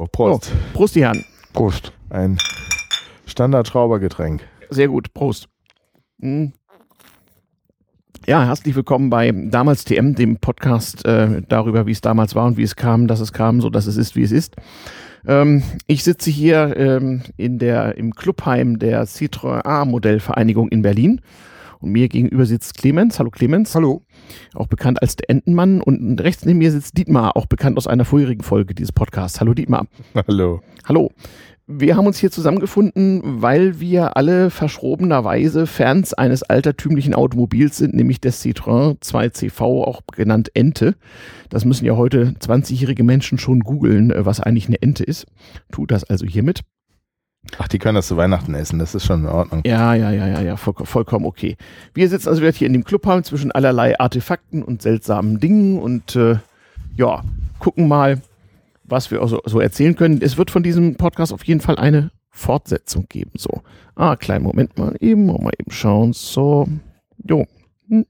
Oh, Prost. So, Prost, die Herren. Prost. Ein Standard-Schraubergetränk. Sehr gut, Prost. Hm. Ja, herzlich willkommen bei Damals TM, dem Podcast äh, darüber, wie es damals war und wie es kam, dass es kam, so dass es ist, wie es ist. Ähm, ich sitze hier ähm, in der, im Clubheim der Citroën A-Modellvereinigung in Berlin und mir gegenüber sitzt Clemens. Hallo Clemens. Hallo. Auch bekannt als der Entenmann. Und rechts neben mir sitzt Dietmar, auch bekannt aus einer vorherigen Folge dieses Podcasts. Hallo Dietmar. Hallo. Hallo. Wir haben uns hier zusammengefunden, weil wir alle verschrobenerweise Fans eines altertümlichen Automobils sind, nämlich des Citroën 2CV, auch genannt Ente. Das müssen ja heute 20-jährige Menschen schon googeln, äh, was eigentlich eine Ente ist. Tut das also hiermit. Ach, die können das zu Weihnachten essen, das ist schon in Ordnung. Ja, ja, ja, ja, ja, voll, vollkommen okay. Wir sitzen also wieder hier in dem Clubheim zwischen allerlei Artefakten und seltsamen Dingen und äh, ja, gucken mal, was wir so, so erzählen können. Es wird von diesem Podcast auf jeden Fall eine Fortsetzung geben. So, ah, kleinen Moment mal eben, mal eben schauen. So, jo. Hm.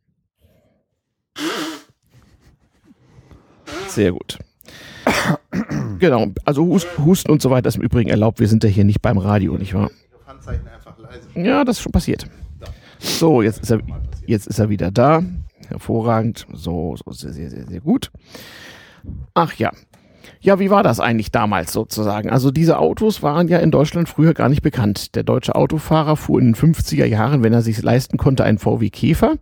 Sehr gut. Genau, also Husten und so weiter ist im Übrigen erlaubt. Wir sind ja hier nicht beim Radio, nicht wahr? Ja, das ist schon passiert. So, jetzt ist er, jetzt ist er wieder da. Hervorragend. So, so sehr, sehr, sehr, sehr gut. Ach ja. Ja, wie war das eigentlich damals sozusagen? Also diese Autos waren ja in Deutschland früher gar nicht bekannt. Der deutsche Autofahrer fuhr in den 50er Jahren, wenn er sich leisten konnte, einen VW Käfer.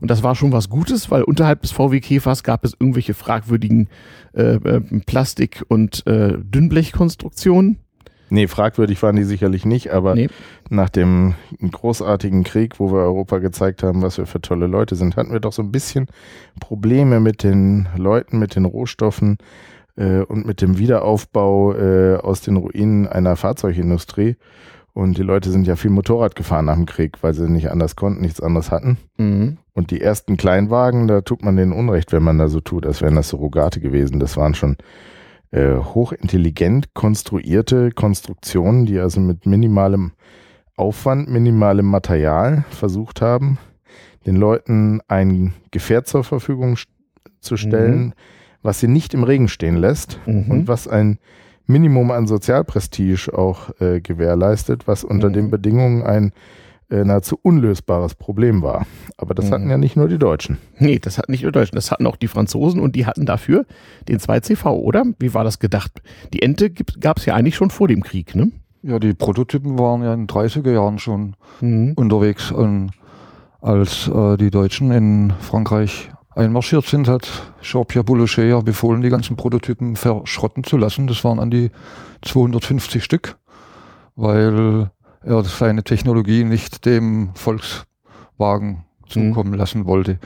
Und das war schon was Gutes, weil unterhalb des VW Käfers gab es irgendwelche fragwürdigen äh, äh, Plastik- und äh, Dünnblechkonstruktionen. Nee, fragwürdig waren die sicherlich nicht, aber nee. nach dem großartigen Krieg, wo wir Europa gezeigt haben, was wir für tolle Leute sind, hatten wir doch so ein bisschen Probleme mit den Leuten, mit den Rohstoffen äh, und mit dem Wiederaufbau äh, aus den Ruinen einer Fahrzeugindustrie. Und die Leute sind ja viel Motorrad gefahren nach dem Krieg, weil sie nicht anders konnten, nichts anderes hatten. Mhm. Und die ersten Kleinwagen, da tut man denen Unrecht, wenn man da so tut, als wären das Surrogate gewesen. Das waren schon äh, hochintelligent konstruierte Konstruktionen, die also mit minimalem Aufwand, minimalem Material versucht haben, den Leuten ein Gefährt zur Verfügung zu stellen, mhm. was sie nicht im Regen stehen lässt mhm. und was ein Minimum an Sozialprestige auch äh, gewährleistet, was unter mhm. den Bedingungen ein äh, nahezu unlösbares Problem war. Aber das mhm. hatten ja nicht nur die Deutschen. Nee, das hatten nicht nur die Deutschen, das hatten auch die Franzosen und die hatten dafür den 2CV, oder? Wie war das gedacht? Die Ente gab es ja eigentlich schon vor dem Krieg, ne? Ja, die Prototypen waren ja in den 30er Jahren schon mhm. unterwegs. Und als äh, die Deutschen in Frankreich einmarschiert sind, hat Jean-Pierre Boulanger ja befohlen, die ganzen Prototypen verschrotten zu lassen. Das waren an die 250 Stück, weil er seine Technologie nicht dem Volkswagen zukommen mhm. lassen wollte.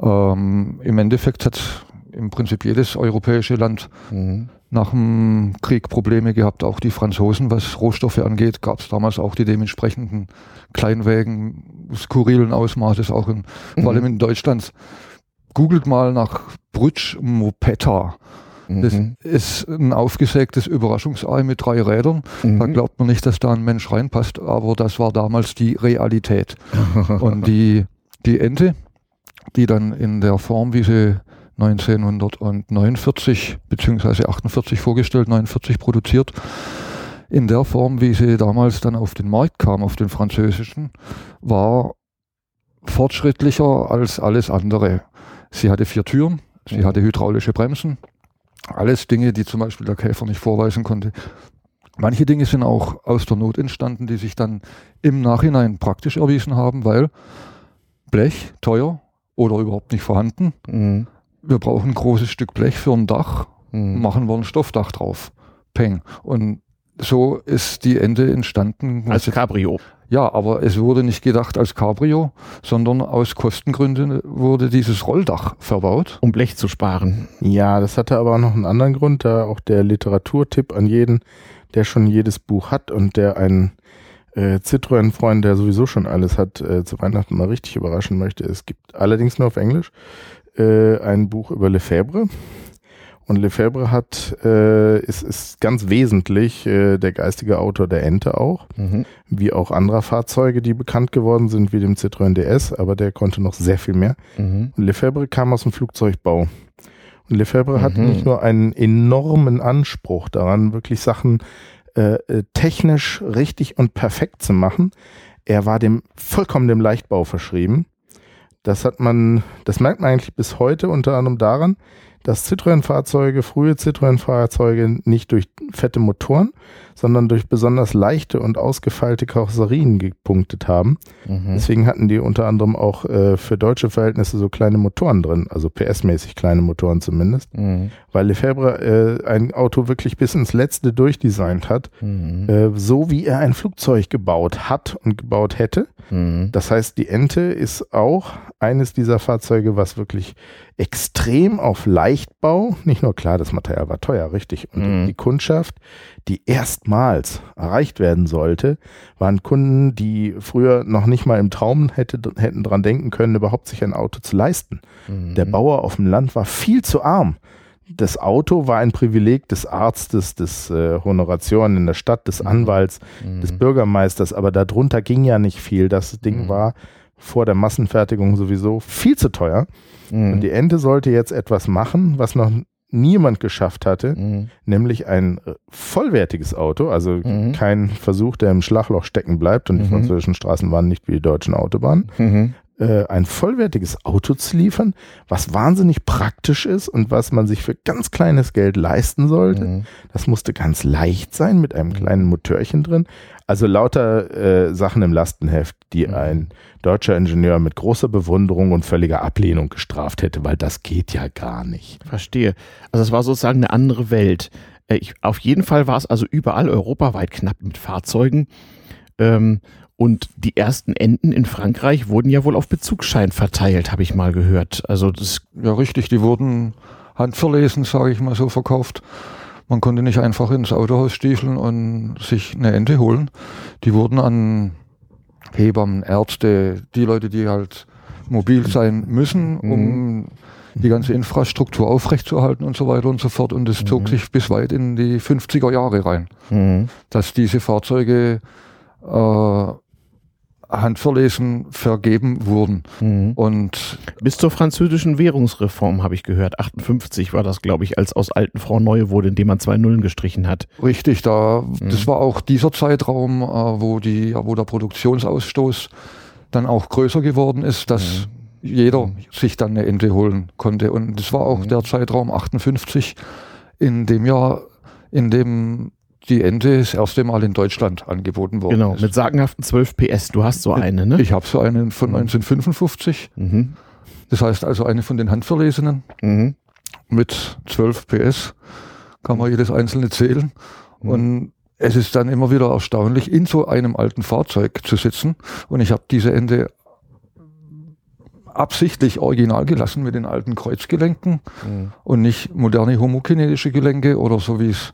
Ähm, Im Endeffekt hat im Prinzip jedes europäische Land mhm. nach dem Krieg Probleme gehabt, auch die Franzosen, was Rohstoffe angeht, gab es damals auch die dementsprechenden Kleinwägen skurrilen Ausmaßes, auch in, mhm. vor allem in Deutschland googelt mal nach Brutsch Mopetta. Das mhm. ist ein aufgesägtes Überraschungsei mit drei Rädern. Mhm. Da glaubt man nicht, dass da ein Mensch reinpasst, aber das war damals die Realität. Und die, die Ente, die dann in der Form, wie sie 1949 bzw. 48 vorgestellt, 49 produziert, in der Form, wie sie damals dann auf den Markt kam, auf den französischen, war fortschrittlicher als alles andere. Sie hatte vier Türen, sie mhm. hatte hydraulische Bremsen. Alles Dinge, die zum Beispiel der Käfer nicht vorweisen konnte. Manche Dinge sind auch aus der Not entstanden, die sich dann im Nachhinein praktisch erwiesen haben, weil Blech teuer oder überhaupt nicht vorhanden. Mhm. Wir brauchen ein großes Stück Blech für ein Dach, mhm. machen wir ein Stoffdach drauf. Peng. Und so ist die Ende entstanden. Als Cabrio. Ja, aber es wurde nicht gedacht als Cabrio, sondern aus Kostengründen wurde dieses Rolldach verbaut. Um Blech zu sparen. Ja, das hatte aber auch noch einen anderen Grund, da auch der Literaturtipp an jeden, der schon jedes Buch hat und der einen äh, Citroën-Freund, der sowieso schon alles hat, äh, zu Weihnachten mal richtig überraschen möchte. Es gibt allerdings nur auf Englisch äh, ein Buch über Lefebvre. Und Lefebvre hat, äh, ist, ist ganz wesentlich äh, der geistige Autor der Ente auch, mhm. wie auch anderer Fahrzeuge, die bekannt geworden sind, wie dem Citroën DS, aber der konnte noch sehr viel mehr. Mhm. Und Lefebvre kam aus dem Flugzeugbau. Und Lefebvre mhm. hat nicht nur einen enormen Anspruch daran, wirklich Sachen äh, äh, technisch richtig und perfekt zu machen. Er war dem vollkommen dem Leichtbau verschrieben. Das hat man, das merkt man eigentlich bis heute unter anderem daran, dass Citroën-Fahrzeuge, frühe Citroën-Fahrzeuge nicht durch fette Motoren, sondern durch besonders leichte und ausgefeilte Karosserien gepunktet haben. Mhm. Deswegen hatten die unter anderem auch äh, für deutsche Verhältnisse so kleine Motoren drin, also PS-mäßig kleine Motoren zumindest, mhm. weil Lefebvre äh, ein Auto wirklich bis ins Letzte durchdesignt hat, mhm. äh, so wie er ein Flugzeug gebaut hat und gebaut hätte. Mhm. Das heißt, die Ente ist auch eines dieser Fahrzeuge, was wirklich extrem auf Leichtbau, nicht nur klar, das Material war teuer, richtig, und mhm. die Kundschaft, die erstmals erreicht werden sollte, waren Kunden, die früher noch nicht mal im Traum hätte, hätten dran denken können, überhaupt sich ein Auto zu leisten. Mhm. Der Bauer auf dem Land war viel zu arm. Das Auto war ein Privileg des Arztes, des äh, Honoration in der Stadt, des mhm. Anwalts, mhm. des Bürgermeisters, aber darunter ging ja nicht viel. Das Ding mhm. war vor der Massenfertigung sowieso viel zu teuer. Mhm. Und die Ente sollte jetzt etwas machen, was noch niemand geschafft hatte, mhm. nämlich ein vollwertiges Auto, also mhm. kein Versuch, der im Schlagloch stecken bleibt und die mhm. französischen Straßen waren nicht wie die deutschen Autobahnen, mhm. Äh, ein vollwertiges Auto zu liefern, was wahnsinnig praktisch ist und was man sich für ganz kleines Geld leisten sollte. Mhm. Das musste ganz leicht sein mit einem kleinen Motörchen drin. Also lauter äh, Sachen im Lastenheft, die mhm. ein deutscher Ingenieur mit großer Bewunderung und völliger Ablehnung gestraft hätte, weil das geht ja gar nicht. Verstehe. Also es war sozusagen eine andere Welt. Äh, ich, auf jeden Fall war es also überall europaweit knapp mit Fahrzeugen. Ähm, und die ersten Enden in Frankreich wurden ja wohl auf Bezugsschein verteilt, habe ich mal gehört. Also das ja richtig, die wurden handverlesen, sage ich mal so, verkauft. Man konnte nicht einfach ins Autohaus stiefeln und sich eine Ente holen. Die wurden an Hebammen, Ärzte, die Leute, die halt mobil sein müssen, um mhm. die ganze Infrastruktur aufrechtzuerhalten und so weiter und so fort. Und es zog mhm. sich bis weit in die 50er Jahre rein, mhm. dass diese Fahrzeuge äh, handverlesen vergeben wurden. Mhm. Und bis zur französischen Währungsreform habe ich gehört. 58 war das, glaube ich, als aus alten Frau neue wurde, indem man zwei Nullen gestrichen hat. Richtig, da mhm. das war auch dieser Zeitraum, äh, wo die, wo der Produktionsausstoß dann auch größer geworden ist, dass mhm. jeder mhm. sich dann eine Ente holen konnte. Und das war auch mhm. der Zeitraum 58, in dem Jahr, in dem die Ente das erste Mal in Deutschland angeboten worden genau, ist. mit sagenhaften 12 PS. Du hast so eine, ne? Ich habe so eine von 1955. Mhm. mhm. Das heißt also eine von den handverlesenen mhm. mit 12 PS. Kann man jedes einzelne zählen. Mhm. Und es ist dann immer wieder erstaunlich, in so einem alten Fahrzeug zu sitzen. Und ich habe diese Ente absichtlich original gelassen mit den alten Kreuzgelenken mhm. und nicht moderne homokinetische Gelenke oder so wie es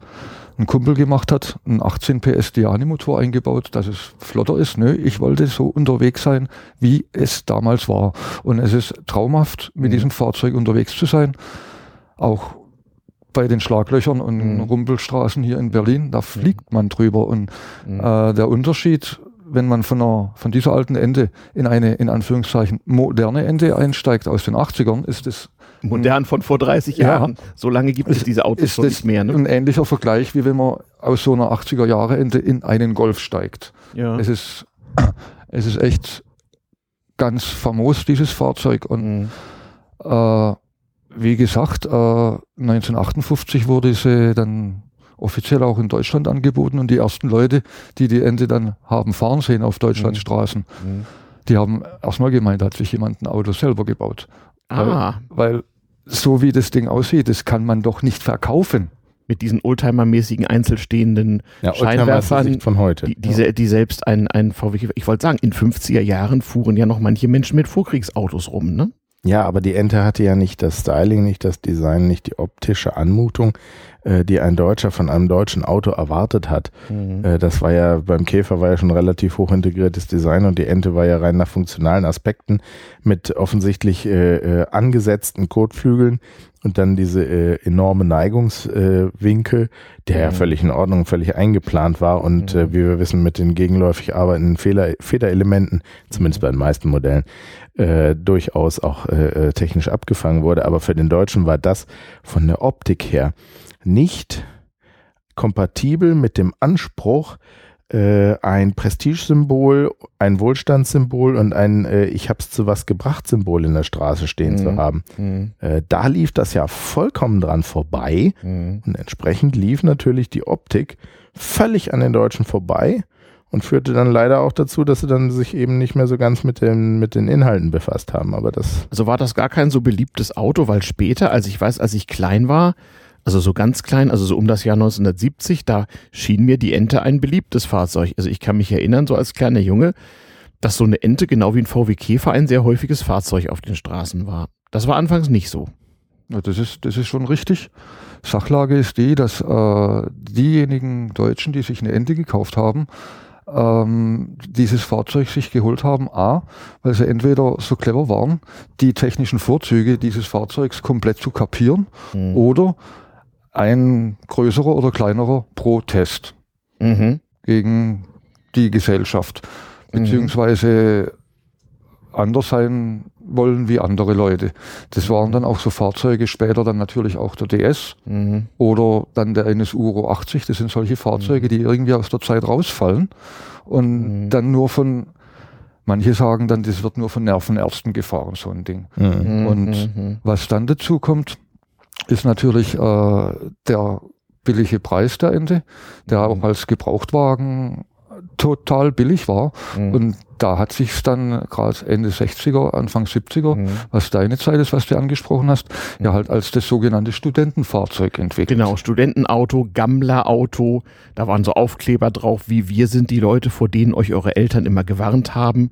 ein Kumpel gemacht hat, einen 18 PS Diani-Motor eingebaut, dass es flotter ist. Nö, ich wollte so unterwegs sein, wie es damals war. Und es ist traumhaft, mit mhm. diesem Fahrzeug unterwegs zu sein. Auch bei den Schlaglöchern und mhm. Rumpelstraßen hier in Berlin, da fliegt man drüber. Und mhm. äh, der Unterschied, wenn man von, einer, von dieser alten Ente in eine, in Anführungszeichen, moderne Ente einsteigt aus den 80ern, ist es modern von vor 30 Jahren. So lange gibt es diese Autos ist schon nicht mehr. Ne? Ein ähnlicher Vergleich, wie wenn man aus so einer 80er Jahre Ende in einen Golf steigt. Ja. Es ist, es ist echt ganz famos, dieses Fahrzeug. Und mhm. äh, wie gesagt, äh, 1958 wurde sie dann offiziell auch in Deutschland angeboten und die ersten Leute, die die Ende dann haben fahren sehen auf Deutschlands mhm. Straßen, mhm. die haben erstmal gemeint, hat sich jemand ein Auto selber gebaut. Ah. Weil, weil so wie das Ding aussieht, das kann man doch nicht verkaufen. Mit diesen Oldtimer-mäßigen einzelstehenden ja, Scheinwerfern, von heute. Die, diese, die selbst ein, ein VW, ich wollte sagen, in 50er Jahren fuhren ja noch manche Menschen mit Vorkriegsautos rum, ne? Ja, aber die Ente hatte ja nicht das Styling, nicht das Design, nicht die optische Anmutung, äh, die ein Deutscher von einem deutschen Auto erwartet hat. Mhm. Äh, das war ja beim Käfer war ja schon relativ hoch integriertes Design und die Ente war ja rein nach funktionalen Aspekten mit offensichtlich äh, äh, angesetzten Kotflügeln und dann diese äh, enorme Neigungswinkel, äh, der ja mhm. völlig in Ordnung, völlig eingeplant war und äh, mhm. wie wir wissen, mit den gegenläufig arbeitenden Fehler, Federelementen, zumindest bei den meisten Modellen, äh, durchaus auch äh, äh, technisch abgefangen wurde. Aber für den Deutschen war das von der Optik her nicht kompatibel mit dem Anspruch, äh, ein Prestigesymbol, ein Wohlstandssymbol und ein äh, Ich hab's zu was gebracht Symbol in der Straße stehen mhm. zu haben. Mhm. Äh, da lief das ja vollkommen dran vorbei mhm. und entsprechend lief natürlich die Optik völlig an den Deutschen vorbei und führte dann leider auch dazu, dass sie dann sich eben nicht mehr so ganz mit, dem, mit den Inhalten befasst haben. Aber das also war das gar kein so beliebtes Auto, weil später, als ich weiß, als ich klein war, also so ganz klein, also so um das Jahr 1970, da schien mir die Ente ein beliebtes Fahrzeug. Also ich kann mich erinnern, so als kleiner Junge, dass so eine Ente genau wie ein VW Käfer ein sehr häufiges Fahrzeug auf den Straßen war. Das war anfangs nicht so. Ja, das ist, das ist schon richtig. Sachlage ist die, dass äh, diejenigen Deutschen, die sich eine Ente gekauft haben, ähm, dieses Fahrzeug sich geholt haben. A, weil sie entweder so clever waren, die technischen Vorzüge dieses Fahrzeugs komplett zu kapieren mhm. oder ein größerer oder kleinerer Protest mhm. gegen die Gesellschaft, mhm. beziehungsweise anders sein wollen wie andere Leute. Das waren dann auch so Fahrzeuge, später dann natürlich auch der DS mhm. oder dann der NSU Uro 80. Das sind solche Fahrzeuge, mhm. die irgendwie aus der Zeit rausfallen und mhm. dann nur von, manche sagen dann, das wird nur von Nervenärzten gefahren, so ein Ding. Mhm. Und mhm. was dann dazu kommt, ist natürlich äh, der billige Preis der Ente, der auch als Gebrauchtwagen total billig war. Mhm. Und da hat sich dann gerade Ende 60er, Anfang 70er, mhm. was deine Zeit ist, was du angesprochen hast, mhm. ja halt als das sogenannte Studentenfahrzeug entwickelt. Genau, Studentenauto, Gammlerauto, da waren so Aufkleber drauf, wie wir sind die Leute, vor denen euch eure Eltern immer gewarnt haben.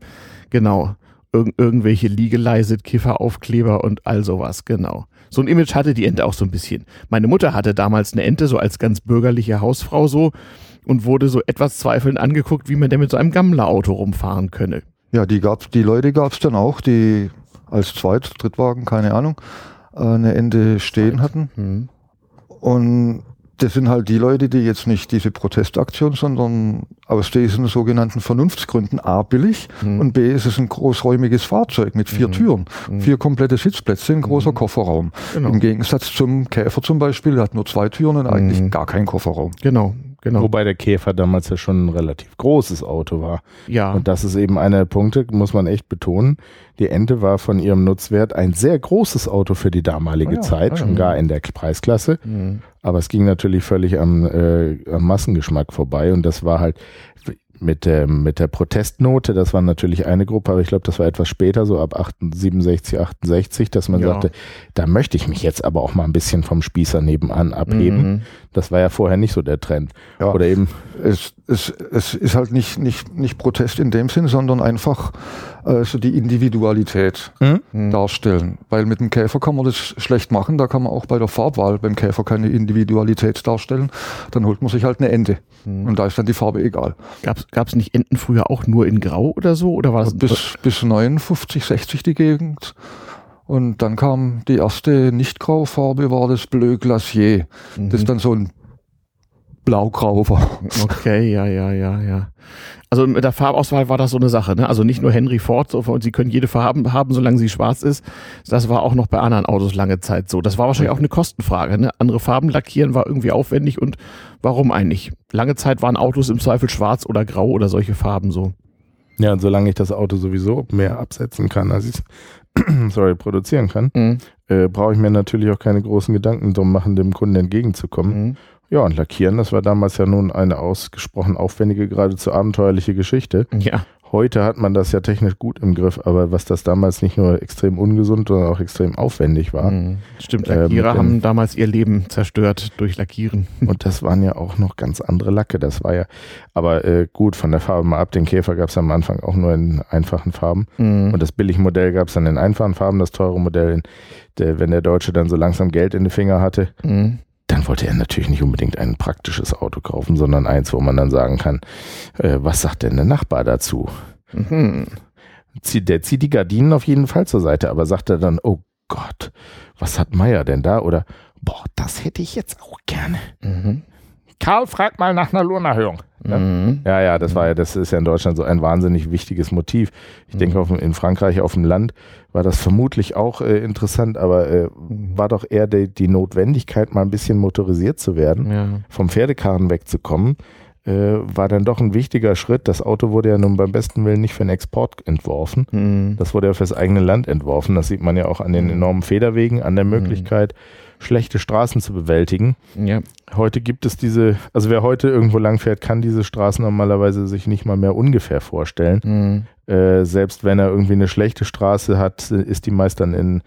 Genau, Ir irgendwelche Legalized Kiffer-Aufkleber und all sowas, genau. So ein Image hatte die Ente auch so ein bisschen. Meine Mutter hatte damals eine Ente, so als ganz bürgerliche Hausfrau so und wurde so etwas zweifelnd angeguckt, wie man denn mit so einem Gammler-Auto rumfahren könne. Ja, die gab's, die Leute gab es dann auch, die als Zweit-, Drittwagen, keine Ahnung, äh, eine Ende stehen hatten. Mhm. Und das sind halt die Leute, die jetzt nicht diese Protestaktion, sondern aus diesen sogenannten Vernunftsgründen A billig mhm. und B ist es ein großräumiges Fahrzeug mit vier mhm. Türen, mhm. vier komplette Sitzplätze, ein großer mhm. Kofferraum. Genau. Im Gegensatz zum Käfer zum Beispiel, der hat nur zwei Türen und eigentlich mhm. gar keinen Kofferraum. Genau, Genau. Wobei der Käfer damals ja schon ein relativ großes Auto war. Ja. Und das ist eben einer der Punkte, muss man echt betonen. Die Ente war von ihrem Nutzwert ein sehr großes Auto für die damalige oh ja, Zeit, oh schon gar in der Preisklasse. Mhm. Aber es ging natürlich völlig am, äh, am Massengeschmack vorbei und das war halt, mit, der, mit der Protestnote, das war natürlich eine Gruppe, aber ich glaube, das war etwas später, so ab 67, 68, dass man ja. sagte, da möchte ich mich jetzt aber auch mal ein bisschen vom Spießer nebenan abheben. Mhm. Das war ja vorher nicht so der Trend. Ja. Oder eben. Es, es, es ist halt nicht, nicht, nicht Protest in dem Sinn, sondern einfach äh, so die Individualität mhm. darstellen. Weil mit dem Käfer kann man das schlecht machen, da kann man auch bei der Farbwahl beim Käfer keine Individualität darstellen. Dann holt man sich halt eine Ente. Mhm. Und da ist dann die Farbe egal. Gab es nicht Enten früher auch nur in Grau oder so? Oder war das bis, bis 59, 60 die Gegend. Und dann kam die erste Nicht-Graufarbe, war das Bleu Glacier. Mhm. Das ist dann so ein Blau-Grau war. Okay, ja, ja, ja, ja. Also mit der Farbauswahl war das so eine Sache, ne? Also nicht nur Henry Ford, und sie können jede Farbe haben, solange sie schwarz ist. Das war auch noch bei anderen Autos lange Zeit so. Das war wahrscheinlich auch eine Kostenfrage, ne? Andere Farben lackieren war irgendwie aufwendig und warum eigentlich? Lange Zeit waren Autos im Zweifel schwarz oder grau oder solche Farben so. Ja, und solange ich das Auto sowieso mehr absetzen kann, als ich es sorry, produzieren kann, mhm. äh, brauche ich mir natürlich auch keine großen Gedanken drum machen, dem Kunden entgegenzukommen. Mhm. Ja, und Lackieren, das war damals ja nun eine ausgesprochen aufwendige, geradezu abenteuerliche Geschichte. Ja. Heute hat man das ja technisch gut im Griff, aber was das damals nicht nur extrem ungesund, sondern auch extrem aufwendig war. Mhm. Stimmt, äh, Lackierer äh, haben damals ihr Leben zerstört durch Lackieren. Und das waren ja auch noch ganz andere Lacke. Das war ja, aber äh, gut, von der Farbe mal ab. Den Käfer gab es am Anfang auch nur in einfachen Farben. Mhm. Und das Billigmodell gab es dann in einfachen Farben, das teure Modell, in, der, wenn der Deutsche dann so langsam Geld in die Finger hatte. Mhm dann wollte er natürlich nicht unbedingt ein praktisches Auto kaufen, sondern eins, wo man dann sagen kann, äh, was sagt denn der Nachbar dazu? Mhm. Der zieht die Gardinen auf jeden Fall zur Seite, aber sagt er dann, oh Gott, was hat Meier denn da? Oder, boah, das hätte ich jetzt auch gerne. Mhm. Karl fragt mal nach einer Lohnerhöhung. Ne? Mhm. Ja, ja, das war ja, das ist ja in Deutschland so ein wahnsinnig wichtiges Motiv. Ich mhm. denke, auf, in Frankreich auf dem Land war das vermutlich auch äh, interessant, aber äh, mhm. war doch eher die, die, Notwendigkeit, mal ein bisschen motorisiert zu werden, ja. vom Pferdekarren wegzukommen äh, war dann doch ein wichtiger Schritt. Das Auto wurde ja nun beim besten Willen nicht für den Export entworfen. Mhm. Das wurde ja fürs eigene Land entworfen. Das sieht man ja auch an den mhm. enormen Federwegen, an der mhm. Möglichkeit, mhm. Schlechte Straßen zu bewältigen. Ja. Heute gibt es diese, also wer heute irgendwo langfährt, kann diese Straßen normalerweise sich nicht mal mehr ungefähr vorstellen. Mhm. Äh, selbst wenn er irgendwie eine schlechte Straße hat, ist die meist dann in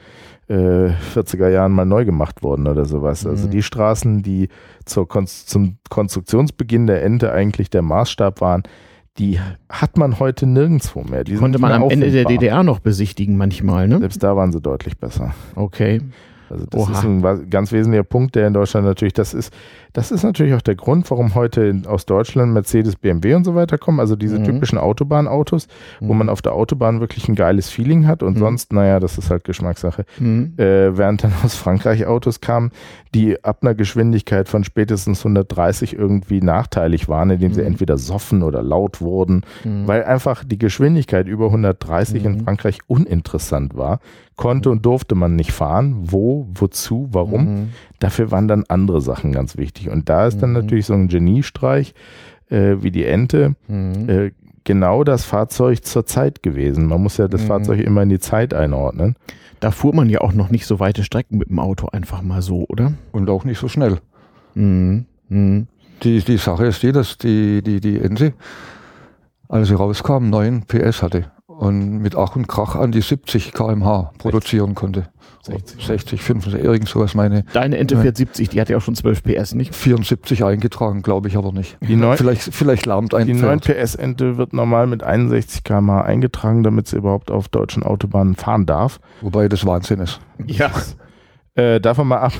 äh, 40er Jahren mal neu gemacht worden oder sowas. Also mhm. die Straßen, die zur Kon zum Konstruktionsbeginn der Ente eigentlich der Maßstab waren, die hat man heute nirgendwo mehr. Die Konnte man am Ende der DDR noch besichtigen manchmal, ne? Selbst da waren sie deutlich besser. Okay. Also das Oha. ist ein ganz wesentlicher Punkt, der in Deutschland natürlich, das ist, das ist natürlich auch der Grund, warum heute aus Deutschland Mercedes, BMW und so weiter kommen. Also diese mhm. typischen Autobahnautos, mhm. wo man auf der Autobahn wirklich ein geiles Feeling hat und mhm. sonst, naja, das ist halt Geschmackssache. Mhm. Äh, während dann aus Frankreich Autos kamen, die ab einer Geschwindigkeit von spätestens 130 irgendwie nachteilig waren, indem sie mhm. entweder soffen oder laut wurden, mhm. weil einfach die Geschwindigkeit über 130 in Frankreich uninteressant war. Konnte und durfte man nicht fahren. Wo, wozu, warum? Dafür waren dann andere Sachen ganz wichtig. Und da ist dann mhm. natürlich so ein Geniestreich äh, wie die Ente mhm. äh, genau das Fahrzeug zur Zeit gewesen. Man muss ja das mhm. Fahrzeug immer in die Zeit einordnen. Da fuhr man ja auch noch nicht so weite Strecken mit dem Auto einfach mal so, oder? Und auch nicht so schnell. Mhm. Mhm. Die, die Sache ist die, dass die, die, die Ente, als sie rauskam, 9 PS hatte und mit Ach und Krach an die 70 km/h produzieren konnte. 60, 60 50, irgend sowas meine. Deine Ente fährt 70, die hat ja auch schon 12 PS, nicht? 74 eingetragen, glaube ich aber nicht. Die 9, vielleicht, vielleicht lahmt ein Die 9 PS Ente wird normal mit 61 km/h eingetragen, damit sie überhaupt auf deutschen Autobahnen fahren darf. Wobei das Wahnsinn ist. Ja. äh, davon mal ab.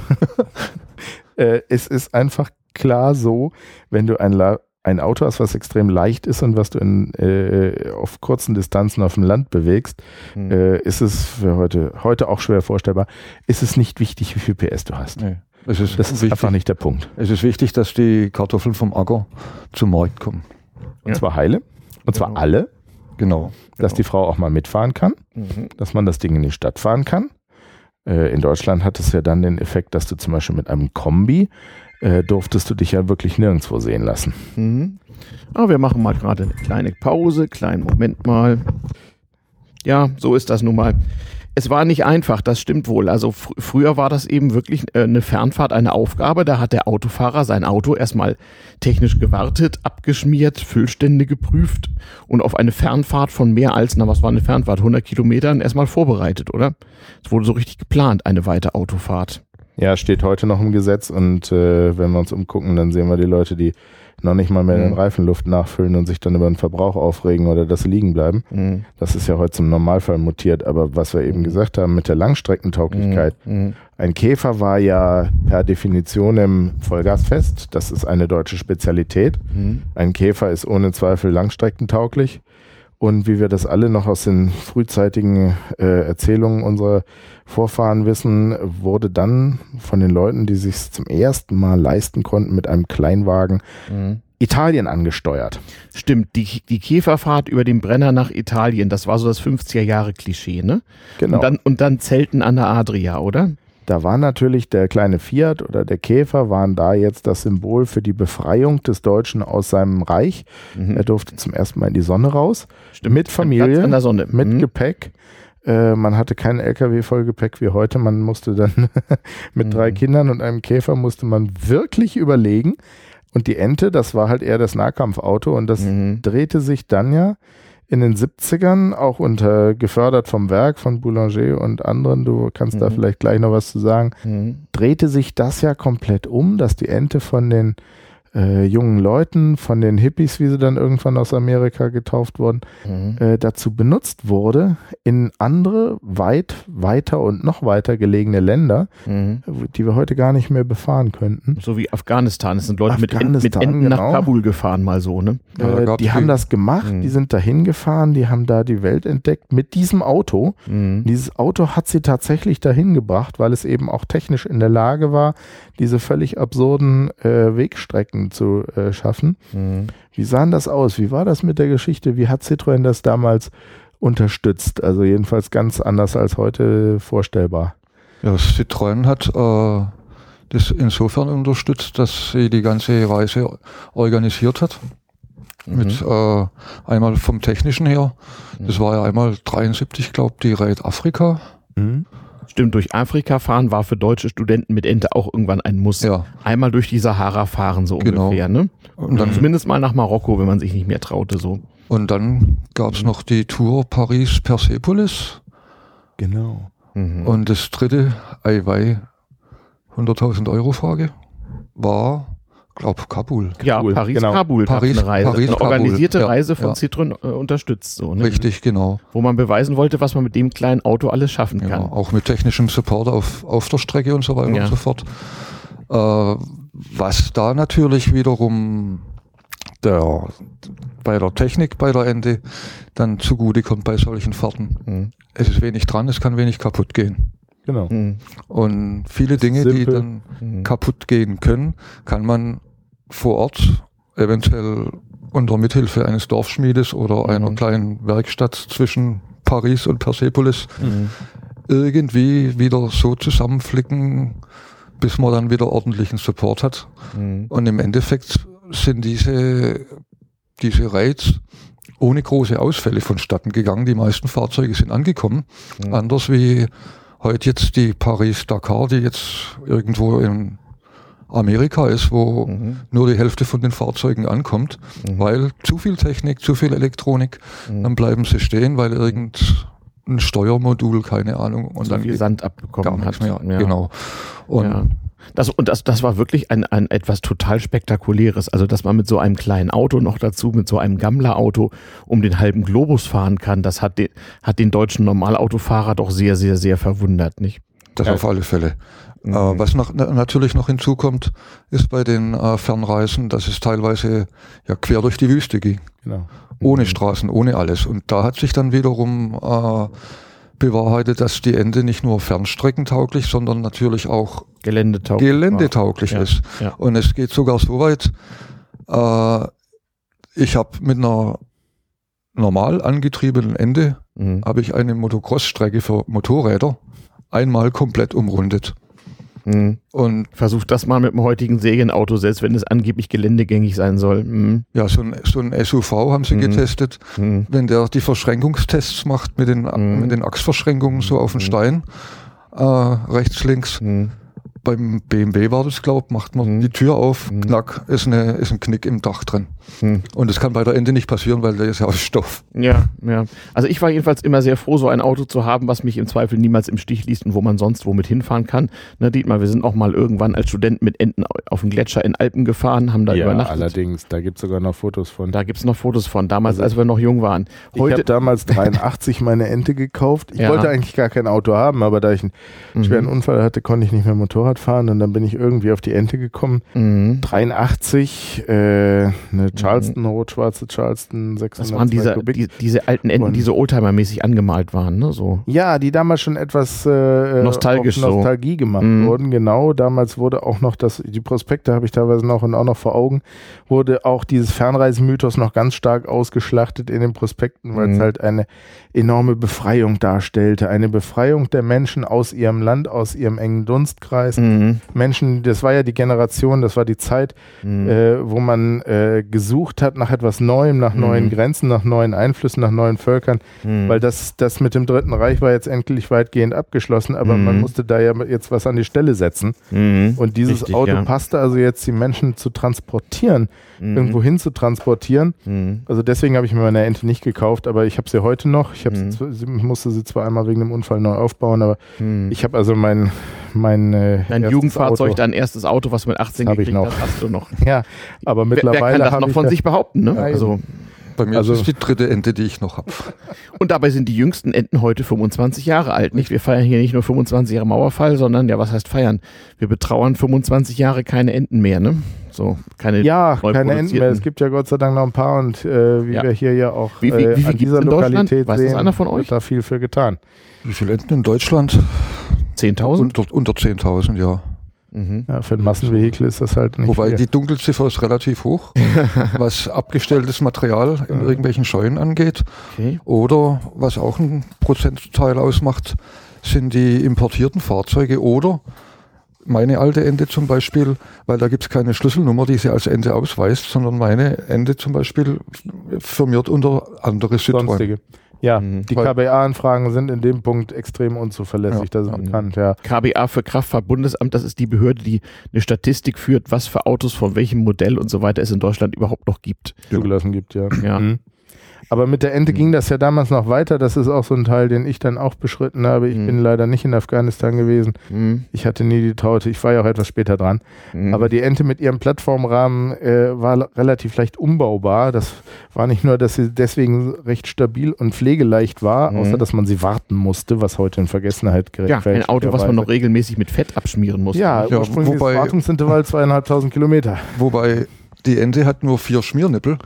äh, es ist einfach klar so, wenn du ein La ein Auto hast, was extrem leicht ist und was du in, äh, auf kurzen Distanzen auf dem Land bewegst, mhm. äh, ist es für heute, heute auch schwer vorstellbar, ist es nicht wichtig, wie viel PS du hast. Nee. Es ist das ist wichtig, einfach nicht der Punkt. Es ist wichtig, dass die Kartoffeln vom Acker zum Markt kommen. Und ja. zwar heile. Und zwar genau. alle. Genau. Dass genau. die Frau auch mal mitfahren kann. Mhm. Dass man das Ding in die Stadt fahren kann. Äh, in Deutschland hat es ja dann den Effekt, dass du zum Beispiel mit einem Kombi äh, durftest du dich ja wirklich nirgendwo sehen lassen. Mhm. Aber wir machen mal gerade eine kleine Pause, kleinen Moment mal. Ja, so ist das nun mal. Es war nicht einfach, das stimmt wohl. Also fr früher war das eben wirklich äh, eine Fernfahrt, eine Aufgabe. Da hat der Autofahrer sein Auto erstmal technisch gewartet, abgeschmiert, Füllstände geprüft und auf eine Fernfahrt von mehr als, na was war eine Fernfahrt, 100 Kilometern erstmal vorbereitet, oder? Es wurde so richtig geplant, eine weite Autofahrt. Ja, steht heute noch im Gesetz und äh, wenn wir uns umgucken, dann sehen wir die Leute, die noch nicht mal mehr mhm. den Reifenluft nachfüllen und sich dann über den Verbrauch aufregen oder das liegen bleiben. Mhm. Das ist ja heute zum Normalfall mutiert. Aber was wir eben mhm. gesagt haben mit der Langstreckentauglichkeit, mhm. mhm. ein Käfer war ja per Definition im Vollgas fest. Das ist eine deutsche Spezialität. Mhm. Ein Käfer ist ohne Zweifel langstreckentauglich. Und wie wir das alle noch aus den frühzeitigen äh, Erzählungen unserer Vorfahren wissen, wurde dann von den Leuten, die sich zum ersten Mal leisten konnten, mit einem Kleinwagen mhm. Italien angesteuert. Stimmt, die, die Käferfahrt über den Brenner nach Italien, das war so das 50er-Jahre-Klischee, ne? Genau. Und dann, und dann Zelten an der Adria, oder? Da war natürlich der kleine Fiat oder der Käfer waren da jetzt das Symbol für die Befreiung des Deutschen aus seinem Reich. Mhm. Er durfte zum ersten Mal in die Sonne raus. Stimmt. Mit Familie, an der Sonne. mit mhm. Gepäck. Äh, man hatte kein LKW vollgepäck wie heute. Man musste dann mit mhm. drei Kindern und einem Käfer musste man wirklich überlegen. Und die Ente, das war halt eher das Nahkampfauto und das mhm. drehte sich dann ja in den 70ern, auch unter gefördert vom Werk von Boulanger und anderen, du kannst mhm. da vielleicht gleich noch was zu sagen, mhm. drehte sich das ja komplett um, dass die Ente von den äh, jungen Leuten, von den Hippies, wie sie dann irgendwann aus Amerika getauft wurden, mhm. äh, dazu benutzt wurde, in andere, weit, weiter und noch weiter gelegene Länder, mhm. die wir heute gar nicht mehr befahren könnten. So wie Afghanistan. Es sind Leute mit, Enden, mit Enden genau. nach Kabul gefahren, mal so, ne? Äh, die haben das gemacht, mhm. die sind dahin gefahren, die haben da die Welt entdeckt mit diesem Auto. Mhm. Dieses Auto hat sie tatsächlich dahin gebracht, weil es eben auch technisch in der Lage war, diese völlig absurden äh, Wegstrecken zu äh, schaffen. Mhm. Wie sahen das aus? Wie war das mit der Geschichte? Wie hat Citroën das damals unterstützt? Also jedenfalls ganz anders als heute vorstellbar. Ja, Citroën hat äh, das insofern unterstützt, dass sie die ganze Reise organisiert hat. Mhm. Mit äh, einmal vom Technischen her. Das war ja einmal 73, glaube ich, die Raid Afrika. Mhm. Stimmt, durch Afrika fahren war für deutsche Studenten mit Ente auch irgendwann ein Muss. Ja. Einmal durch die Sahara fahren, so genau. ungefähr, ne? Und dann zumindest mal nach Marokko, wenn man sich nicht mehr traute, so. Und dann gab es noch die Tour Paris-Persepolis. Genau. Mhm. Und das dritte, Eiwei, 100.000 Euro Frage, war glaube Kabul. Ja, Kabul, Paris, genau. Kabul. Paris, eine Reise. Paris, eine organisierte Kabul. Reise von ja. Citroën äh, unterstützt. So, ne? Richtig, genau. Wo man beweisen wollte, was man mit dem kleinen Auto alles schaffen kann. Ja, auch mit technischem Support auf, auf der Strecke und so weiter ja. und so fort. Äh, was da natürlich wiederum der, bei der Technik, bei der Ende dann zugute kommt bei solchen Fahrten. Mhm. Es ist wenig dran, es kann wenig kaputt gehen. Genau. Mhm. Und viele Dinge, Simpel. die dann mhm. kaputt gehen können, kann man vor Ort eventuell unter Mithilfe eines Dorfschmiedes oder einer mhm. kleinen Werkstatt zwischen Paris und Persepolis mhm. irgendwie wieder so zusammenflicken, bis man dann wieder ordentlichen Support hat. Mhm. Und im Endeffekt sind diese, diese Raids ohne große Ausfälle vonstatten gegangen. Die meisten Fahrzeuge sind angekommen. Mhm. Anders wie heute jetzt die Paris-Dakar, die jetzt irgendwo in Amerika ist, wo mhm. nur die Hälfte von den Fahrzeugen ankommt, mhm. weil zu viel Technik, zu viel Elektronik, mhm. dann bleiben sie stehen, weil irgendein Steuermodul, keine Ahnung, und zu dann viel Sand abbekommen hat. Mehr. Ja. Genau. Und ja. Das, und das, das war wirklich ein, ein etwas total spektakuläres. Also, dass man mit so einem kleinen Auto noch dazu, mit so einem Gammler-Auto um den halben Globus fahren kann, das hat den, hat den deutschen Normalautofahrer doch sehr, sehr, sehr verwundert, nicht? Das ja. auf alle Fälle. Mhm. Äh, was noch, natürlich noch hinzukommt, ist bei den äh, Fernreisen, dass es teilweise ja quer durch die Wüste ging. Genau. Ohne mhm. Straßen, ohne alles. Und da hat sich dann wiederum äh, bewahrheitet, dass die Ende nicht nur fernstreckentauglich, sondern natürlich auch geländetauglich, geländetauglich ja, ist. Ja. Und es geht sogar so weit, äh, ich habe mit einer normal angetriebenen Ende mhm. habe ich eine Motocross-Strecke für Motorräder einmal komplett umrundet. Mhm. Und versucht das mal mit dem heutigen Serienauto, selbst wenn es angeblich geländegängig sein soll. Mhm. Ja, so ein, so ein SUV haben sie mhm. getestet. Mhm. Wenn der die Verschränkungstests macht mit den, mhm. mit den Achsverschränkungen so auf den mhm. Stein, äh, rechts, links, beim BMW war das, glaube ich, macht man mhm. die Tür auf, mhm. knack, ist, eine, ist ein Knick im Dach drin. Mhm. Und das kann bei der Ende nicht passieren, weil der ist ja aus Stoff. Ja, ja. Also ich war jedenfalls immer sehr froh, so ein Auto zu haben, was mich im Zweifel niemals im Stich ließ und wo man sonst womit hinfahren kann. Na, Dietmar, wir sind auch mal irgendwann als Studenten mit Enten auf den Gletscher in Alpen gefahren, haben da ja, übernachtet. allerdings, da gibt es sogar noch Fotos von. Da gibt es noch Fotos von, damals, also, als wir noch jung waren. Heute, ich habe damals 83 meine Ente gekauft. Ich ja. wollte eigentlich gar kein Auto haben, aber da ich einen mhm. schweren Unfall hatte, konnte ich nicht mehr Motorrad fahren und dann bin ich irgendwie auf die Ente gekommen. Mhm. 83, äh, eine mhm. Charleston, mhm. rot-schwarze Charleston, 600 Das waren diese, die, diese alten Enten, die so Oldtimer-mäßig angemalt waren, ne? So. Ja, die damals schon etwas äh, nostalgisch Nostalgie so. gemacht mhm. wurden, genau. Damals wurde auch noch das, die Prospekte habe ich teilweise noch und auch noch vor Augen, wurde auch dieses Fernreisemythos noch ganz stark ausgeschlachtet in den Prospekten, weil es mhm. halt eine enorme Befreiung darstellte. Eine Befreiung der Menschen aus ihrem Land, aus ihrem engen Dunstkreis. Mhm. Menschen, das war ja die Generation, das war die Zeit, mhm. äh, wo man äh, gesucht hat nach etwas Neuem, nach mhm. neuen Grenzen, nach neuen Einflüssen, nach neuen Völkern, mhm. weil das, das mit dem Dritten Reich war jetzt endlich weitgehend abgeschlossen, aber man mhm. musste da ja jetzt was an die Stelle setzen. Mhm. Und dieses Richtig, Auto ja. passte also jetzt, die Menschen zu transportieren, irgendwo hin zu transportieren. Also deswegen habe ich mir meine Ente nicht gekauft, aber ich habe sie heute noch. Ich, sie, musste sie zwar einmal wegen dem Unfall neu aufbauen, aber ich habe also mein, mein äh, Dein Jugendfahrzeug, Auto. dein erstes Auto, was du mit 18 hab gekriegt hast, hast du noch. Ja, aber mittlerweile. Wer, wer kann das noch von sich behaupten? Ne? Also, bei mir also, ist es die dritte Ente, die ich noch habe. Und dabei sind die jüngsten Enten heute 25 Jahre alt. Nicht? Wir feiern hier nicht nur 25 Jahre Mauerfall, sondern ja, was heißt feiern? Wir betrauern 25 Jahre keine Enten mehr, ne? So, keine Ja, keine Enten mehr. Es gibt ja Gott sei Dank noch ein paar und äh, wie ja. wir hier ja auch wie, wie, wie, wie an dieser Lokalität Weiß sehen, einer von euch? wird da viel für getan. Wie viele Enten in Deutschland? 10.000? Unter, unter 10.000, ja. Mhm. Ja, für ein Massenvehikel ist das halt nicht. Wobei viel. die Dunkelziffer ist relativ hoch, was abgestelltes Material in irgendwelchen Scheunen angeht. Okay. Oder was auch ein Prozentteil ausmacht, sind die importierten Fahrzeuge oder meine alte Ende zum Beispiel, weil da gibt es keine Schlüsselnummer, die sie als Ende ausweist, sondern meine Ende zum Beispiel firmiert unter andere Citroën. Ja, mhm. die KBA-Anfragen sind in dem Punkt extrem unzuverlässig, ja, das ist bekannt, ja. KBA für Kraftfahrtbundesamt, das ist die Behörde, die eine Statistik führt, was für Autos von welchem Modell und so weiter es in Deutschland überhaupt noch gibt. Zugelassen gibt, ja. ja. Mhm. Aber mit der Ente mhm. ging das ja damals noch weiter. Das ist auch so ein Teil, den ich dann auch beschritten habe. Ich mhm. bin leider nicht in Afghanistan gewesen. Mhm. Ich hatte nie die Traute. Ich war ja auch etwas später dran. Mhm. Aber die Ente mit ihrem Plattformrahmen äh, war relativ leicht umbaubar. Das war nicht nur, dass sie deswegen recht stabil und pflegeleicht war, mhm. außer dass man sie warten musste, was heute in Vergessenheit gerät. Ja, ein Auto, was man noch regelmäßig mit Fett abschmieren musste. Ja, ja ursprüngliches wobei, Wartungsintervall zweieinhalbtausend Kilometer. Wobei die Ente hat nur vier Schmiernippel.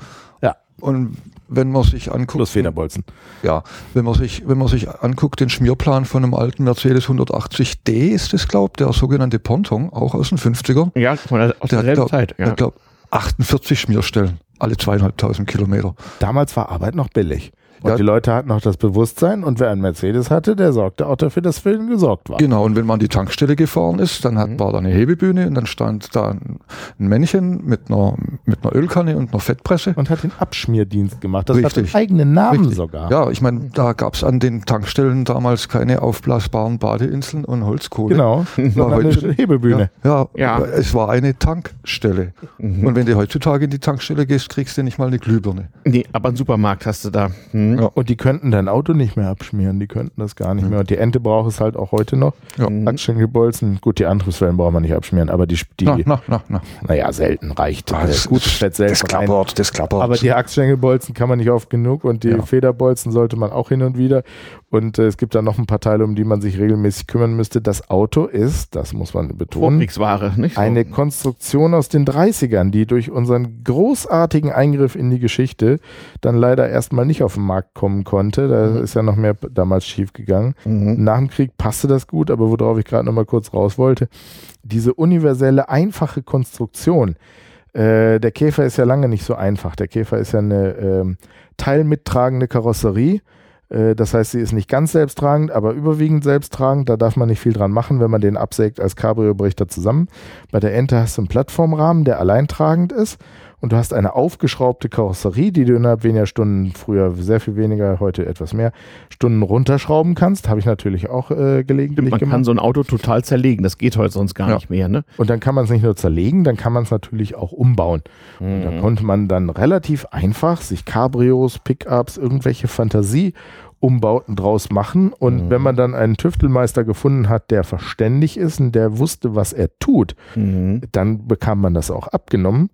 Ja. Und wenn man sich anguckt. Plus Federbolzen. Ja, wenn man sich, wenn man sich anguckt, den Schmierplan von einem alten Mercedes 180D ist es, glaube der sogenannte Ponton, auch aus den 50ern. Ja, aus der, der Zeit. Ja. Der glaub, 48 Schmierstellen, alle zweieinhalbtausend Kilometer. Damals war Arbeit noch billig. Und die Leute hatten auch das Bewusstsein und wer einen Mercedes hatte, der sorgte auch dafür, dass für ihn gesorgt war. Genau, und wenn man an die Tankstelle gefahren ist, dann hat, mhm. war da eine Hebebühne und dann stand da ein, Männchen mit einer, mit einer Ölkanne und einer Fettpresse. Und hat den Abschmierdienst gemacht. Das Richtig. hat einen eigenen Namen Richtig. sogar. Ja, ich meine, da gab es an den Tankstellen damals keine aufblasbaren Badeinseln und Holzkohle. Genau, war eine Hebebühne. Ja, ja, ja, es war eine Tankstelle. Mhm. Und wenn du heutzutage in die Tankstelle gehst, kriegst du nicht mal eine Glühbirne. Nee, aber einen Supermarkt hast du da. Hm. Mhm. Ja. Und die könnten dein Auto nicht mehr abschmieren, die könnten das gar nicht mhm. mehr. Und die Ente braucht es halt auch heute noch. Ja. Mhm. Achsengebolzen, gut, die Antriebswellen braucht man nicht abschmieren, aber die, die na, na, na, na. naja, selten reicht. Ah, das, gut, das, selten das klappert, das klappert. Aber die Achsengebolzen kann man nicht oft genug und die ja. Federbolzen sollte man auch hin und wieder. Und äh, es gibt da noch ein paar Teile, um die man sich regelmäßig kümmern müsste. Das Auto ist, das muss man betonen, nicht eine Konstruktion aus den 30ern, die durch unseren großartigen Eingriff in die Geschichte dann leider erstmal nicht auf den Markt kommen konnte. Da mhm. ist ja noch mehr damals schief gegangen. Mhm. Nach dem Krieg passte das gut, aber worauf ich gerade noch mal kurz raus wollte, diese universelle, einfache Konstruktion, äh, der Käfer ist ja lange nicht so einfach. Der Käfer ist ja eine äh, teilmittragende Karosserie äh, das heißt, sie ist nicht ganz selbsttragend, aber überwiegend selbsttragend. Da darf man nicht viel dran machen, wenn man den absägt als Cabrio bricht er zusammen. Bei der Ente hast du einen Plattformrahmen, der alleintragend ist und du hast eine aufgeschraubte Karosserie, die du innerhalb weniger Stunden, früher sehr viel weniger, heute etwas mehr, Stunden runterschrauben kannst. Habe ich natürlich auch äh, gelegentlich man gemacht. Man kann so ein Auto total zerlegen, das geht heute sonst gar ja. nicht mehr. Ne? Und dann kann man es nicht nur zerlegen, dann kann man es natürlich auch umbauen. Mhm. Und da mhm. konnte man dann relativ einfach sich Cabrios, Pickups, irgendwelche Fantasie Umbauten draus machen. Und mhm. wenn man dann einen Tüftelmeister gefunden hat, der verständig ist und der wusste, was er tut, mhm. dann bekam man das auch abgenommen.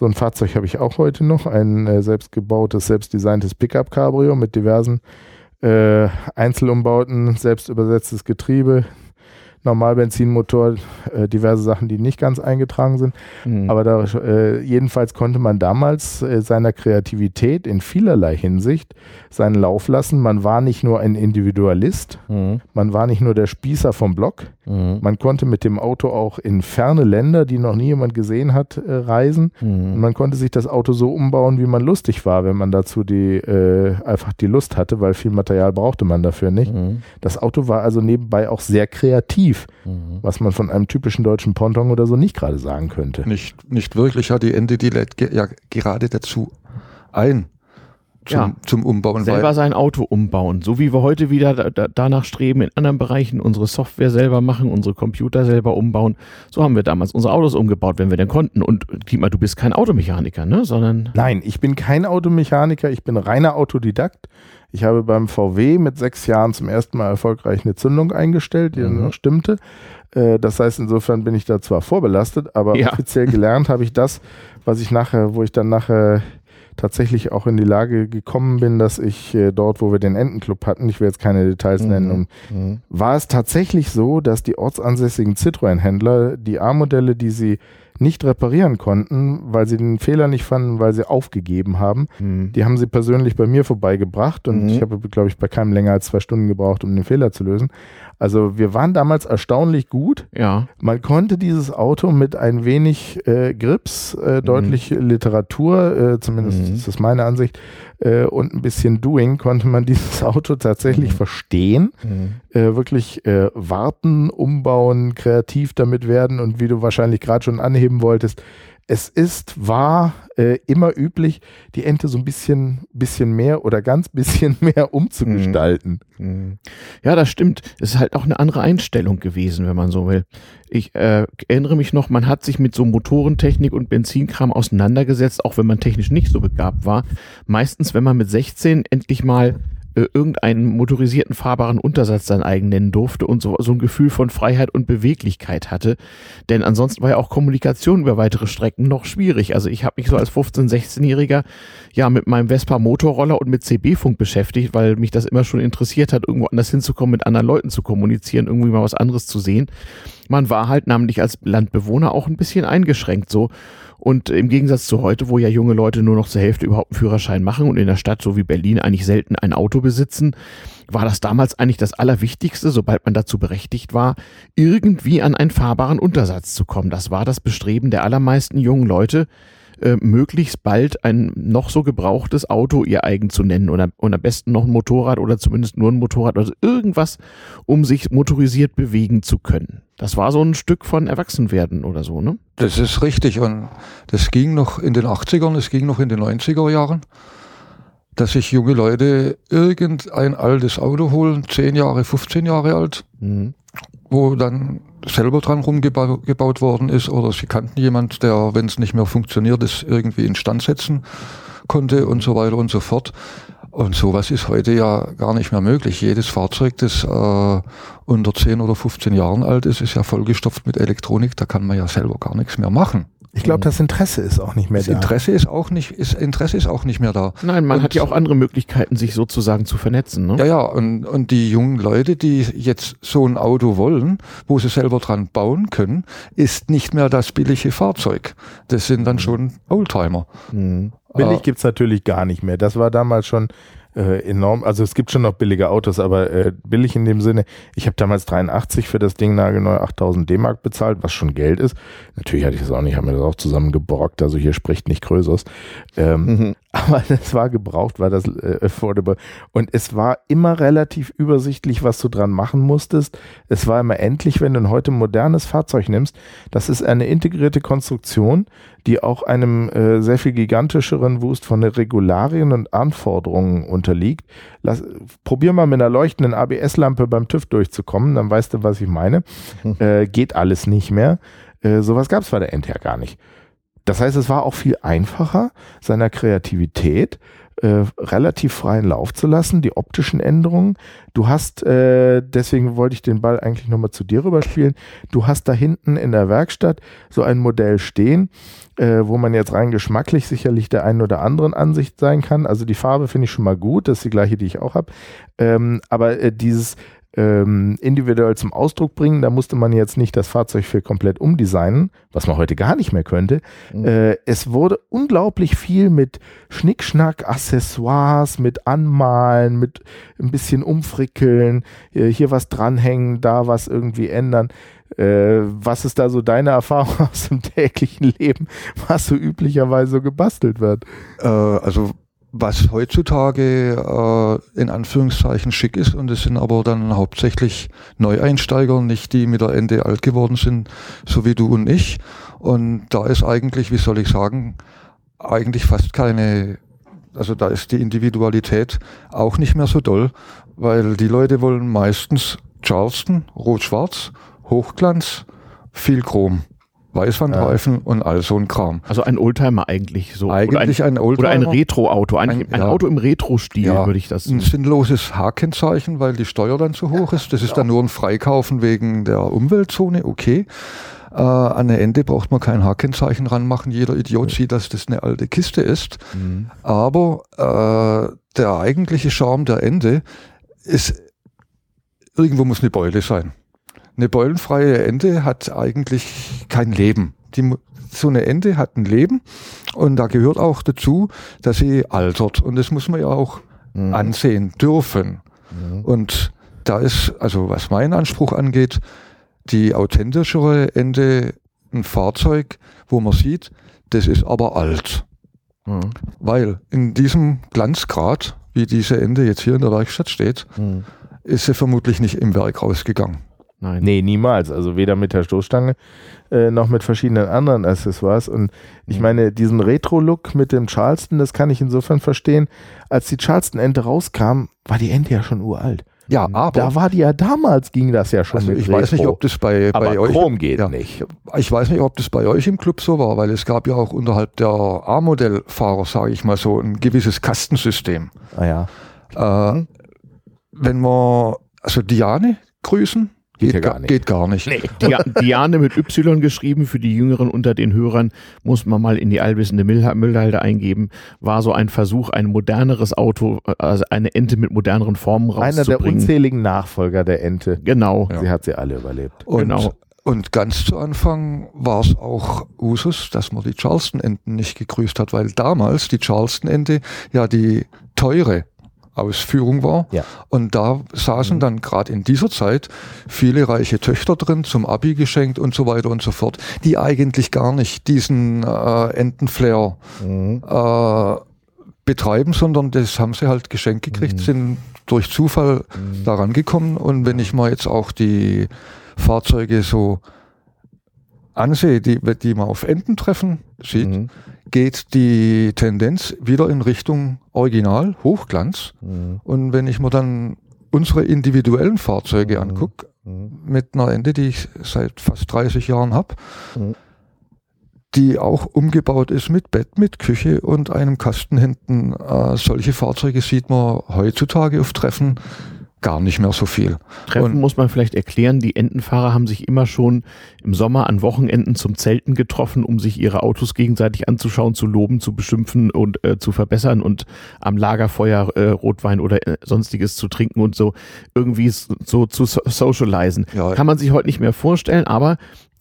So ein Fahrzeug habe ich auch heute noch, ein äh, selbstgebautes, selbstdesigntes Pickup-Cabrio mit diversen äh, Einzelumbauten, selbst übersetztes Getriebe, Normalbenzinmotor, äh, diverse Sachen, die nicht ganz eingetragen sind. Mhm. Aber da, äh, jedenfalls konnte man damals äh, seiner Kreativität in vielerlei Hinsicht seinen Lauf lassen. Man war nicht nur ein Individualist, mhm. man war nicht nur der Spießer vom Block, mhm. man konnte mit dem Auto auch in ferne Länder, die noch nie jemand gesehen hat, äh, reisen. Mhm. Und man konnte sich das Auto so umbauen, wie man lustig war, wenn man dazu die äh, einfach die Lust hatte, weil viel Material brauchte man dafür nicht. Mhm. Das Auto war also nebenbei auch sehr kreativ tief, mhm. was man von einem typischen deutschen Ponton oder so nicht gerade sagen könnte. Nicht, nicht wirklich, ja, die Ende, die lädt ge ja gerade dazu ein, zum, ja, zum Umbauen. Selber sein Auto umbauen. So wie wir heute wieder da, da, danach streben, in anderen Bereichen unsere Software selber machen, unsere Computer selber umbauen. So haben wir damals unsere Autos umgebaut, wenn wir denn konnten. Und Klima, du bist kein Automechaniker, ne? Sondern. Nein, ich bin kein Automechaniker, ich bin reiner Autodidakt. Ich habe beim VW mit sechs Jahren zum ersten Mal erfolgreich eine Zündung eingestellt, die mhm. noch stimmte. Äh, das heißt, insofern bin ich da zwar vorbelastet, aber ja. offiziell gelernt habe ich das, was ich nachher, wo ich dann nachher tatsächlich auch in die Lage gekommen bin, dass ich äh, dort, wo wir den Entenclub hatten, ich will jetzt keine Details mhm. nennen, um, mhm. war es tatsächlich so, dass die ortsansässigen Citroën-Händler die A-Modelle, die sie nicht reparieren konnten, weil sie den Fehler nicht fanden, weil sie aufgegeben haben. Mhm. Die haben sie persönlich bei mir vorbeigebracht und mhm. ich habe, glaube ich, bei keinem länger als zwei Stunden gebraucht, um den Fehler zu lösen. Also wir waren damals erstaunlich gut. Ja. Man konnte dieses Auto mit ein wenig äh, Grips, äh, deutlich mhm. Literatur, äh, zumindest mhm. ist das meine Ansicht, äh, und ein bisschen Doing konnte man dieses Auto tatsächlich mhm. verstehen, mhm. äh, wirklich äh, warten, umbauen, kreativ damit werden und wie du wahrscheinlich gerade schon anheben wolltest, es ist, war äh, immer üblich, die Ente so ein bisschen, bisschen mehr oder ganz bisschen mehr umzugestalten. Mhm. Ja, das stimmt. Es ist halt auch eine andere Einstellung gewesen, wenn man so will. Ich äh, erinnere mich noch, man hat sich mit so Motorentechnik und Benzinkram auseinandergesetzt, auch wenn man technisch nicht so begabt war. Meistens, wenn man mit 16 endlich mal äh, irgendeinen motorisierten fahrbaren Untersatz sein eigen nennen durfte und so, so ein Gefühl von Freiheit und Beweglichkeit hatte. Denn ansonsten war ja auch Kommunikation über weitere Strecken noch schwierig. Also ich habe mich so als 15-, 16-Jähriger ja mit meinem Vespa Motorroller und mit CB-Funk beschäftigt, weil mich das immer schon interessiert hat, irgendwo anders hinzukommen, mit anderen Leuten zu kommunizieren, irgendwie mal was anderes zu sehen. Man war halt namentlich als Landbewohner auch ein bisschen eingeschränkt so. Und im Gegensatz zu heute, wo ja junge Leute nur noch zur Hälfte überhaupt einen Führerschein machen und in der Stadt so wie Berlin eigentlich selten ein Auto besitzen, war das damals eigentlich das Allerwichtigste, sobald man dazu berechtigt war, irgendwie an einen fahrbaren Untersatz zu kommen. Das war das Bestreben der allermeisten jungen Leute, äh, möglichst bald ein noch so gebrauchtes Auto ihr eigen zu nennen oder, und am besten noch ein Motorrad oder zumindest nur ein Motorrad, also irgendwas, um sich motorisiert bewegen zu können. Das war so ein Stück von Erwachsenwerden oder so, ne? Das ist richtig und das ging noch in den 80ern, es ging noch in den 90er Jahren, dass sich junge Leute irgendein altes Auto holen, 10 Jahre, 15 Jahre alt, mhm. wo dann selber dran rumgebaut worden ist oder sie kannten jemand, der, wenn es nicht mehr funktioniert, es irgendwie instand setzen konnte und so weiter und so fort. Und sowas ist heute ja gar nicht mehr möglich. Jedes Fahrzeug, das äh, unter 10 oder 15 Jahren alt ist, ist ja vollgestopft mit Elektronik. Da kann man ja selber gar nichts mehr machen. Ich glaube, das Interesse ist auch nicht mehr das da. Interesse ist auch nicht, ist, Interesse ist auch nicht mehr da. Nein, man und hat ja auch andere Möglichkeiten, sich sozusagen zu vernetzen. Ne? Ja, ja, und, und die jungen Leute, die jetzt so ein Auto wollen, wo sie selber dran bauen können, ist nicht mehr das billige Fahrzeug. Das sind dann schon Oldtimer. Mhm. Billig äh, gibt's natürlich gar nicht mehr. Das war damals schon äh, enorm. Also es gibt schon noch billige Autos, aber äh, billig in dem Sinne. Ich habe damals 83 für das Ding nagelneu 8000 D-Mark bezahlt, was schon Geld ist. Natürlich hatte ich das auch nicht, habe mir das auch zusammengeborgt. Also hier spricht nicht Größeres. Ähm, mhm. Aber das war gebraucht, war das äh, affordable. Und es war immer relativ übersichtlich, was du dran machen musstest. Es war immer endlich, wenn du heute ein modernes Fahrzeug nimmst, das ist eine integrierte Konstruktion, die auch einem äh, sehr viel gigantischeren Wust von Regularien und Anforderungen unterliegt. Lass, probier mal mit einer leuchtenden ABS-Lampe beim TÜV durchzukommen, dann weißt du, was ich meine. Äh, geht alles nicht mehr. Äh, sowas gab es bei der NTR gar nicht. Das heißt, es war auch viel einfacher, seiner Kreativität äh, relativ freien Lauf zu lassen, die optischen Änderungen. Du hast, äh, deswegen wollte ich den Ball eigentlich nochmal zu dir rüberspielen, du hast da hinten in der Werkstatt so ein Modell stehen, äh, wo man jetzt rein geschmacklich sicherlich der einen oder anderen Ansicht sein kann. Also die Farbe finde ich schon mal gut, das ist die gleiche, die ich auch habe. Ähm, aber äh, dieses ähm, individuell zum Ausdruck bringen. Da musste man jetzt nicht das Fahrzeug für komplett umdesignen, was man heute gar nicht mehr könnte. Mhm. Äh, es wurde unglaublich viel mit Schnickschnack, Accessoires, mit Anmalen, mit ein bisschen umfrickeln, äh, hier was dranhängen, da was irgendwie ändern. Äh, was ist da so deine Erfahrung aus dem täglichen Leben, was so üblicherweise gebastelt wird? Äh, also was heutzutage äh, in Anführungszeichen schick ist und es sind aber dann hauptsächlich Neueinsteiger, nicht die mit der Ende alt geworden sind, so wie du und ich. Und da ist eigentlich, wie soll ich sagen, eigentlich fast keine also da ist die Individualität auch nicht mehr so doll, weil die Leute wollen meistens Charleston, rot-schwarz, Hochglanz, viel Chrom. Weißwandreifen ja. und all so ein Kram. Also ein Oldtimer eigentlich so. Eigentlich ein, ein Oldtimer. Oder ein Retro-Auto. Ein, ein, ja. Auto im Retro-Stil ja. würde ich das sagen. Ein sinnloses H-Kennzeichen, weil die Steuer dann zu hoch ist. Das ist dann nur ein Freikaufen wegen der Umweltzone, okay. Äh, an der Ende braucht man kein H-Kennzeichen ranmachen. Jeder Idiot sieht, dass das eine alte Kiste ist. Mhm. Aber äh, der eigentliche Charme der Ende ist, irgendwo muss eine Beule sein. Eine beulenfreie Ente hat eigentlich kein Leben. Die, so eine Ente hat ein Leben und da gehört auch dazu, dass sie altert. Und das muss man ja auch mhm. ansehen dürfen. Mhm. Und da ist, also was meinen Anspruch angeht, die authentischere Ente ein Fahrzeug, wo man sieht, das ist aber alt. Mhm. Weil in diesem Glanzgrad, wie diese Ente jetzt hier in der Werkstatt steht, mhm. ist sie vermutlich nicht im Werk rausgegangen. Nein. Nee, niemals. Also weder mit der Stoßstange äh, noch mit verschiedenen anderen Accessoires. Und ich mhm. meine, diesen Retro-Look mit dem Charleston, das kann ich insofern verstehen. Als die Charleston-Ente rauskam, war die Ente ja schon uralt. Ja, aber. Da war die ja damals, ging das ja schon. Also ich weiß nicht, ob das bei, bei euch. Chrom geht ja, nicht. Ich weiß nicht, ob das bei euch im Club so war, weil es gab ja auch unterhalb der A-Modell-Fahrer, sage ich mal so, ein gewisses Kastensystem. Ah ja. Äh, mhm. Wenn wir, also Diane grüßen, Geht, geht, gar nicht. Geht gar nicht. Nee. Diane mit Y geschrieben, für die Jüngeren unter den Hörern, muss man mal in die allwissende Müllhalde eingeben, war so ein Versuch, ein moderneres Auto, also eine Ente mit moderneren Formen rauszubringen. Einer der unzähligen Nachfolger der Ente. Genau. Ja. Sie hat sie alle überlebt. Und, genau. Und ganz zu Anfang war es auch Usus, dass man die Charleston-Enten nicht gegrüßt hat, weil damals die Charleston-Ente ja die teure Ausführung war. Ja. Und da saßen mhm. dann gerade in dieser Zeit viele reiche Töchter drin, zum Abi geschenkt und so weiter und so fort, die eigentlich gar nicht diesen äh, Entenflair mhm. äh, betreiben, sondern das haben sie halt geschenkt gekriegt, mhm. sind durch Zufall mhm. daran gekommen. Und wenn ich mal jetzt auch die Fahrzeuge so ansehe, die, die man auf Ententreffen sieht, mhm geht die Tendenz wieder in Richtung Original, Hochglanz. Mhm. Und wenn ich mir dann unsere individuellen Fahrzeuge mhm. angucke, mhm. mit einer Ende, die ich seit fast 30 Jahren habe, mhm. die auch umgebaut ist mit Bett, mit Küche und einem Kasten hinten. Äh, solche Fahrzeuge sieht man heutzutage auf Treffen gar nicht mehr so viel. Treffen und muss man vielleicht erklären, die Entenfahrer haben sich immer schon im Sommer an Wochenenden zum Zelten getroffen, um sich ihre Autos gegenseitig anzuschauen, zu loben, zu beschimpfen und äh, zu verbessern und am Lagerfeuer äh, Rotwein oder äh, sonstiges zu trinken und so irgendwie so zu socialisen. Ja. Kann man sich heute nicht mehr vorstellen, aber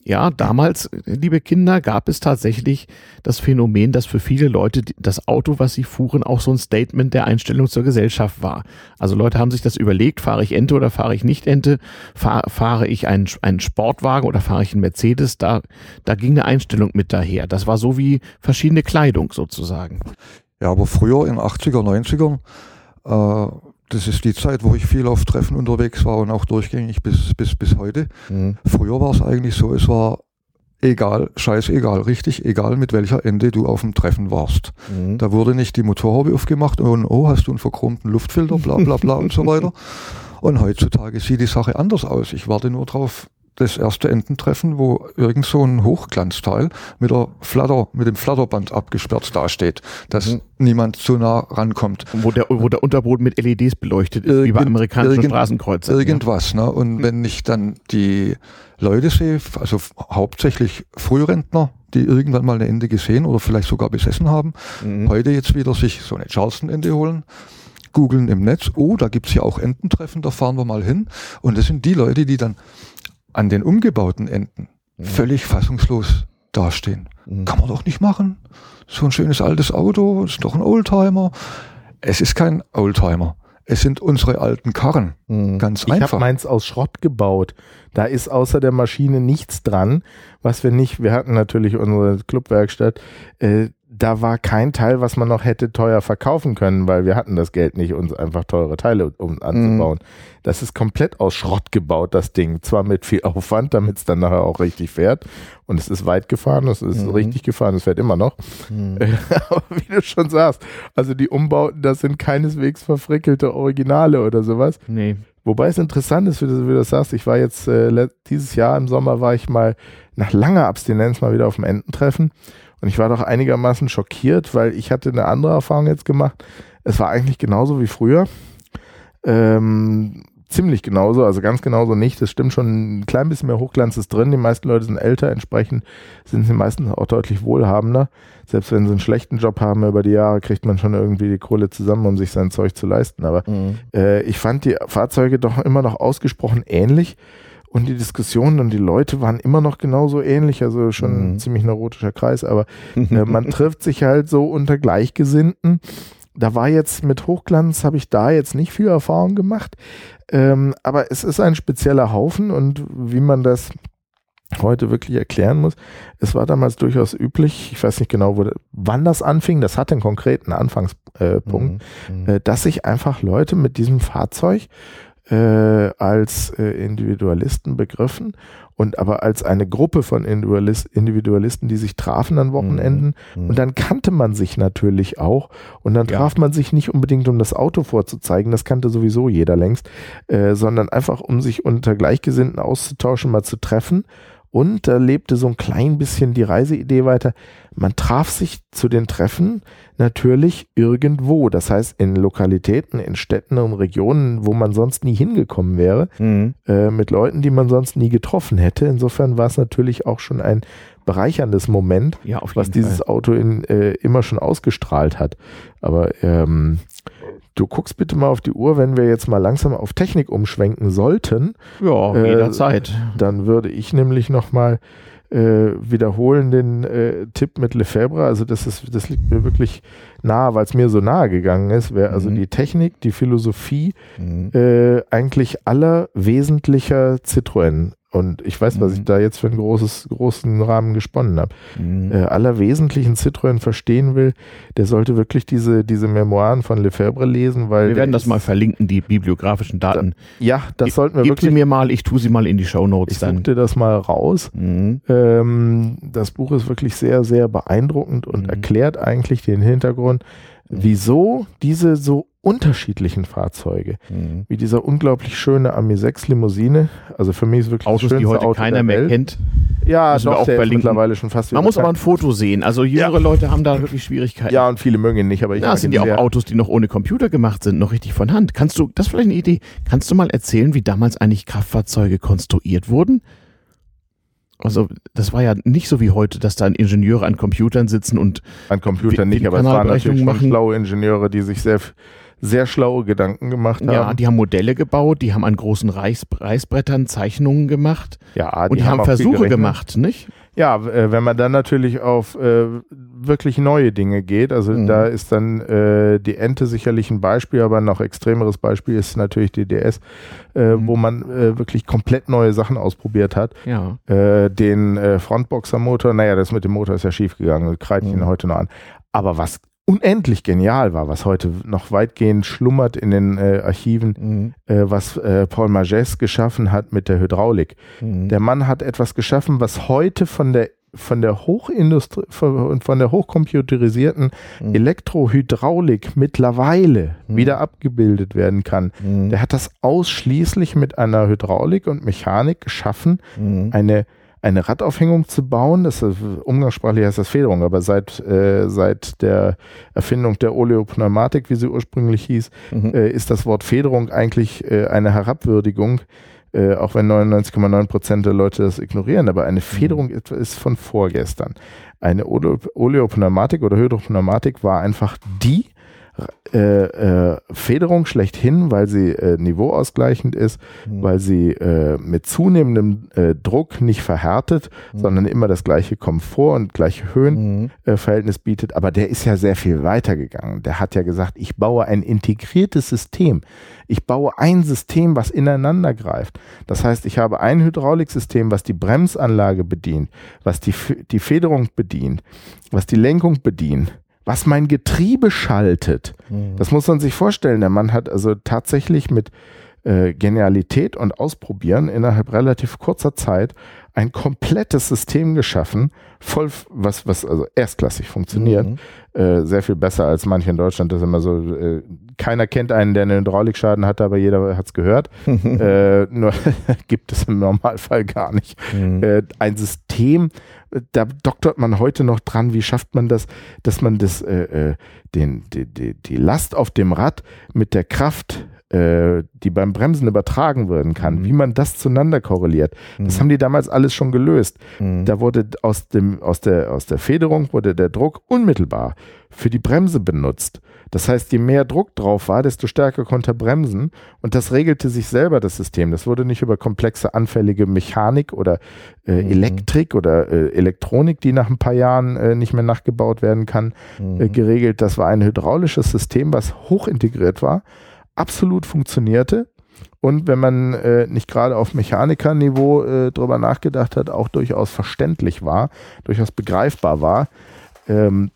ja, damals, liebe Kinder, gab es tatsächlich das Phänomen, dass für viele Leute das Auto, was sie fuhren, auch so ein Statement der Einstellung zur Gesellschaft war. Also Leute haben sich das überlegt, fahre ich Ente oder fahre ich nicht Ente, Fahr, fahre ich einen, einen Sportwagen oder fahre ich einen Mercedes, da, da ging eine Einstellung mit daher. Das war so wie verschiedene Kleidung sozusagen. Ja, aber früher in 80er, 90ern, äh, das ist die Zeit, wo ich viel auf Treffen unterwegs war und auch durchgängig bis, bis, bis heute. Mhm. Früher war es eigentlich so, es war egal, scheißegal, richtig, egal mit welcher Ende du auf dem Treffen warst. Mhm. Da wurde nicht die Motorhaube aufgemacht und oh, hast du einen verchromten Luftfilter, bla bla bla und so weiter. Und heutzutage sieht die Sache anders aus. Ich warte nur drauf, das erste Ententreffen, wo irgend so ein Hochglanzteil mit der Flatter, mit dem Flatterband abgesperrt dasteht, dass mhm. niemand zu nah rankommt. Wo der, wo der Unterboden mit LEDs beleuchtet ist, Irgend, wie bei amerikanischen irgend, Straßenkreuzen. Irgendwas, ja. ne? Und mhm. wenn ich dann die Leute sehe, also hauptsächlich Frührentner, die irgendwann mal eine Ende gesehen oder vielleicht sogar besessen haben, mhm. heute jetzt wieder sich so eine Charleston-Ende holen, googeln im Netz, oh, da gibt's ja auch Ententreffen, da fahren wir mal hin. Und das sind die Leute, die dann an den umgebauten Enden mhm. völlig fassungslos dastehen. Mhm. Kann man doch nicht machen. So ein schönes altes Auto, ist doch ein Oldtimer. Es ist kein Oldtimer. Es sind unsere alten Karren. Mhm. Ganz einfach. Ich habe meins aus Schrott gebaut. Da ist außer der Maschine nichts dran, was wir nicht, wir hatten natürlich unsere Clubwerkstatt, äh, da war kein Teil, was man noch hätte teuer verkaufen können, weil wir hatten das Geld nicht, uns einfach teure Teile um anzubauen. Mhm. Das ist komplett aus Schrott gebaut, das Ding. Zwar mit viel Aufwand, damit es dann nachher auch richtig fährt. Und es ist weit gefahren, es ist mhm. richtig gefahren, es fährt immer noch. Mhm. Aber wie du schon sagst, also die Umbauten, das sind keineswegs verfrickelte Originale oder sowas. Nee. Wobei es interessant ist, wie du, wie du das sagst, ich war jetzt äh, dieses Jahr im Sommer, war ich mal nach langer Abstinenz mal wieder auf dem Ententreffen und ich war doch einigermaßen schockiert, weil ich hatte eine andere Erfahrung jetzt gemacht. Es war eigentlich genauso wie früher. Ähm, ziemlich genauso, also ganz genauso nicht. Das stimmt schon, ein klein bisschen mehr Hochglanz ist drin. Die meisten Leute sind älter, entsprechend sind sie meistens auch deutlich wohlhabender. Selbst wenn sie einen schlechten Job haben über die Jahre, kriegt man schon irgendwie die Kohle zusammen, um sich sein Zeug zu leisten. Aber mhm. äh, ich fand die Fahrzeuge doch immer noch ausgesprochen ähnlich und die Diskussionen und die Leute waren immer noch genauso ähnlich, also schon mhm. ein ziemlich neurotischer Kreis, aber äh, man trifft sich halt so unter Gleichgesinnten. Da war jetzt mit Hochglanz, habe ich da jetzt nicht viel Erfahrung gemacht, ähm, aber es ist ein spezieller Haufen und wie man das heute wirklich erklären muss. Es war damals durchaus üblich, ich weiß nicht genau, wo, wann das anfing, das hatte einen konkreten Anfangspunkt, mhm. mhm. äh, dass sich einfach Leute mit diesem Fahrzeug äh, als äh, Individualisten begriffen und aber als eine Gruppe von Individualist, Individualisten, die sich trafen an Wochenenden. Mhm. Und dann kannte man sich natürlich auch. Und dann traf ja. man sich nicht unbedingt, um das Auto vorzuzeigen, das kannte sowieso jeder längst, äh, sondern einfach, um sich unter Gleichgesinnten auszutauschen, mal zu treffen und da lebte so ein klein bisschen die Reiseidee weiter. Man traf sich zu den Treffen natürlich irgendwo. Das heißt, in Lokalitäten, in Städten und Regionen, wo man sonst nie hingekommen wäre, mhm. äh, mit Leuten, die man sonst nie getroffen hätte. Insofern war es natürlich auch schon ein bereicherndes Moment, ja, was dieses Fall. Auto in, äh, immer schon ausgestrahlt hat. Aber ähm, Du guckst bitte mal auf die Uhr, wenn wir jetzt mal langsam auf Technik umschwenken sollten. Ja, äh, jederzeit. Dann würde ich nämlich nochmal äh, wiederholen den äh, Tipp mit Lefebvre. Also das ist, das liegt mir wirklich nahe, weil es mir so nahe gegangen ist. Wäre also mhm. die Technik, die Philosophie mhm. äh, eigentlich aller wesentlicher Citroën und ich weiß, was ich mhm. da jetzt für einen großes, großen Rahmen gesponnen habe. Mhm. Äh, aller wesentlichen Citroën verstehen will, der sollte wirklich diese, diese Memoiren von Lefebvre lesen, weil. Wir werden das mal verlinken, die bibliografischen Daten. Da, ja, das sollten wir Gib wirklich. sie mir mal, ich tue sie mal in die Show Notes ich dir das mal raus. Mhm. Ähm, das Buch ist wirklich sehr, sehr beeindruckend und mhm. erklärt eigentlich den Hintergrund, wieso diese so unterschiedlichen Fahrzeuge, mhm. wie dieser unglaublich schöne Ami 6 Limousine, also für mich ist wirklich Autos, das die heute Auto keiner mehr kennt. Ja, doch, auch der mittlerweile schon fast Man muss aber ein Foto sehen. Also jüngere ja. Leute haben da wirklich Schwierigkeiten. Ja, und viele mögen ihn nicht, aber ich Ja, sind ja auch Autos, die noch ohne Computer gemacht sind, noch richtig von Hand. Kannst du, das ist vielleicht eine Idee, kannst du mal erzählen, wie damals eigentlich Kraftfahrzeuge konstruiert wurden? Also das war ja nicht so wie heute, dass da Ingenieure an Computern sitzen und an Computern nicht, aber es waren natürlich machen. schlaue Ingenieure, die sich sehr sehr schlaue Gedanken gemacht haben. Ja, die haben Modelle gebaut, die haben an großen Reiß, Reißbrettern Zeichnungen gemacht. Ja, die und die haben, haben Versuche gemacht, nicht? Ja, äh, wenn man dann natürlich auf äh, wirklich neue Dinge geht, also mhm. da ist dann äh, die Ente sicherlich ein Beispiel, aber ein noch extremeres Beispiel ist natürlich die DS, äh, mhm. wo man äh, wirklich komplett neue Sachen ausprobiert hat. Ja. Äh, den Frontboxer-Motor, naja, das mit dem Motor ist ja schief gegangen, kreide ich mhm. ihn heute noch an. Aber was unendlich genial war, was heute noch weitgehend schlummert in den äh, Archiven, mhm. äh, was äh, Paul Magès geschaffen hat mit der Hydraulik. Mhm. Der Mann hat etwas geschaffen, was heute von der von der Hochindustrie und von der hochcomputerisierten mhm. Elektrohydraulik mittlerweile mhm. wieder abgebildet werden kann. Mhm. Der hat das ausschließlich mit einer Hydraulik und Mechanik geschaffen, mhm. eine eine Radaufhängung zu bauen. Das ist, umgangssprachlich heißt das Federung, aber seit, äh, seit der Erfindung der Oleopneumatik, wie sie ursprünglich hieß, mhm. äh, ist das Wort Federung eigentlich äh, eine Herabwürdigung. Äh, auch wenn 99,9 Prozent der Leute das ignorieren, aber eine Federung mhm. ist von vorgestern. Eine Oleopneumatik oder Hydropneumatik war einfach die äh, äh, Federung schlechthin, weil sie äh, niveauausgleichend ist, mhm. weil sie äh, mit zunehmendem äh, Druck nicht verhärtet, mhm. sondern immer das gleiche Komfort und gleiche Höhenverhältnis mhm. bietet. Aber der ist ja sehr viel weiter gegangen. Der hat ja gesagt, ich baue ein integriertes System. Ich baue ein System, was ineinander greift. Das heißt, ich habe ein Hydrauliksystem, was die Bremsanlage bedient, was die, die Federung bedient, was die Lenkung bedient was mein Getriebe schaltet. Mhm. Das muss man sich vorstellen. Der Mann hat also tatsächlich mit äh, Genialität und Ausprobieren innerhalb relativ kurzer Zeit ein komplettes System geschaffen, voll, was, was also erstklassig funktioniert. Mhm. Äh, sehr viel besser als manche in Deutschland. Das ist immer so, äh, keiner kennt einen, der einen Hydraulikschaden hatte, aber jeder hat es gehört. äh, nur gibt es im Normalfall gar nicht. Mhm. Äh, ein System, da doktert man heute noch dran, wie schafft man das, dass man das, äh, äh, den, die, die, die Last auf dem Rad mit der Kraft die beim Bremsen übertragen werden kann, mhm. wie man das zueinander korreliert. Mhm. Das haben die damals alles schon gelöst. Mhm. Da wurde aus, dem, aus, der, aus der Federung wurde der Druck unmittelbar für die Bremse benutzt. Das heißt, je mehr Druck drauf war, desto stärker konnte er bremsen und das regelte sich selber, das System. Das wurde nicht über komplexe, anfällige Mechanik oder äh, mhm. Elektrik oder äh, Elektronik, die nach ein paar Jahren äh, nicht mehr nachgebaut werden kann, äh, mhm. geregelt. Das war ein hydraulisches System, was hoch integriert war absolut funktionierte und wenn man äh, nicht gerade auf Mechanikerniveau äh, drüber nachgedacht hat, auch durchaus verständlich war, durchaus begreifbar war. Ähm,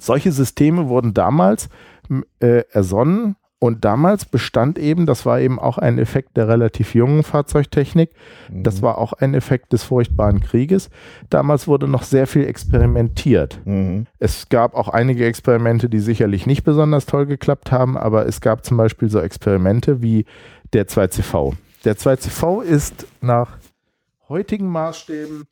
solche Systeme wurden damals äh, ersonnen und damals bestand eben, das war eben auch ein Effekt der relativ jungen Fahrzeugtechnik, mhm. das war auch ein Effekt des furchtbaren Krieges. Damals wurde noch sehr viel experimentiert. Mhm. Es gab auch einige Experimente, die sicherlich nicht besonders toll geklappt haben, aber es gab zum Beispiel so Experimente wie der 2CV. Der 2CV ist nach heutigen Maßstäben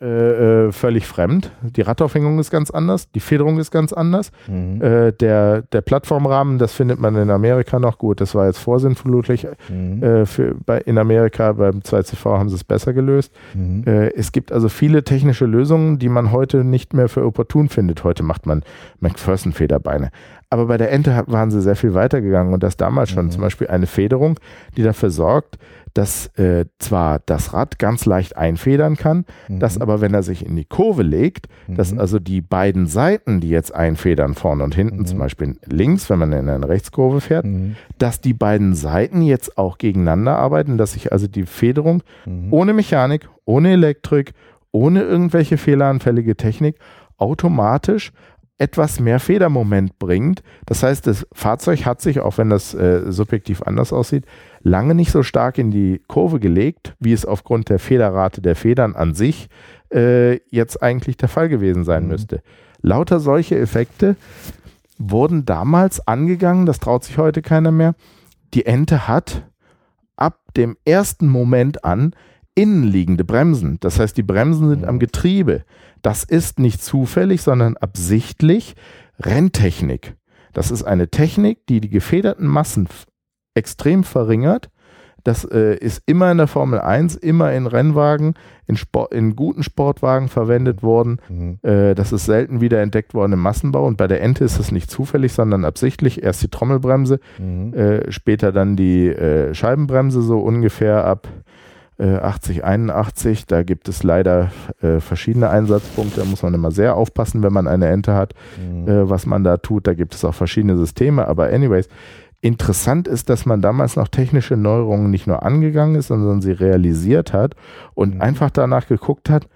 äh, äh, völlig fremd. Die Radaufhängung ist ganz anders, die Federung ist ganz anders. Mhm. Äh, der, der Plattformrahmen, das findet man in Amerika noch gut. Das war jetzt vorsinnflutlich mhm. äh, für, bei, in Amerika. Beim 2CV haben sie es besser gelöst. Mhm. Äh, es gibt also viele technische Lösungen, die man heute nicht mehr für opportun findet. Heute macht man McPherson-Federbeine. Aber bei der Ente waren sie sehr viel weiter gegangen und das damals schon. Mhm. Zum Beispiel eine Federung, die dafür sorgt, dass äh, zwar das Rad ganz leicht einfedern kann, mhm. dass aber, wenn er sich in die Kurve legt, mhm. dass also die beiden Seiten, die jetzt einfedern, vorne und hinten, mhm. zum Beispiel links, wenn man in eine Rechtskurve fährt, mhm. dass die beiden Seiten jetzt auch gegeneinander arbeiten, dass sich also die Federung mhm. ohne Mechanik, ohne Elektrik, ohne irgendwelche fehleranfällige Technik automatisch etwas mehr Federmoment bringt. Das heißt, das Fahrzeug hat sich, auch wenn das äh, subjektiv anders aussieht, lange nicht so stark in die Kurve gelegt, wie es aufgrund der Federrate der Federn an sich äh, jetzt eigentlich der Fall gewesen sein mhm. müsste. Lauter solche Effekte wurden damals angegangen, das traut sich heute keiner mehr. Die Ente hat ab dem ersten Moment an innenliegende Bremsen. Das heißt, die Bremsen sind am Getriebe. Das ist nicht zufällig, sondern absichtlich Renntechnik. Das ist eine Technik, die die gefederten Massen extrem verringert. Das äh, ist immer in der Formel 1, immer in Rennwagen, in, Sport, in guten Sportwagen verwendet worden. Mhm. Äh, das ist selten wieder entdeckt worden im Massenbau. Und bei der Ente ist es nicht zufällig, sondern absichtlich. Erst die Trommelbremse, mhm. äh, später dann die äh, Scheibenbremse, so ungefähr ab 80, äh, 81. Da gibt es leider äh, verschiedene Einsatzpunkte. Da muss man immer sehr aufpassen, wenn man eine Ente hat, mhm. äh, was man da tut. Da gibt es auch verschiedene Systeme. Aber anyways, interessant ist, dass man damals noch technische Neuerungen nicht nur angegangen ist, sondern sie realisiert hat und mhm. einfach danach geguckt hat,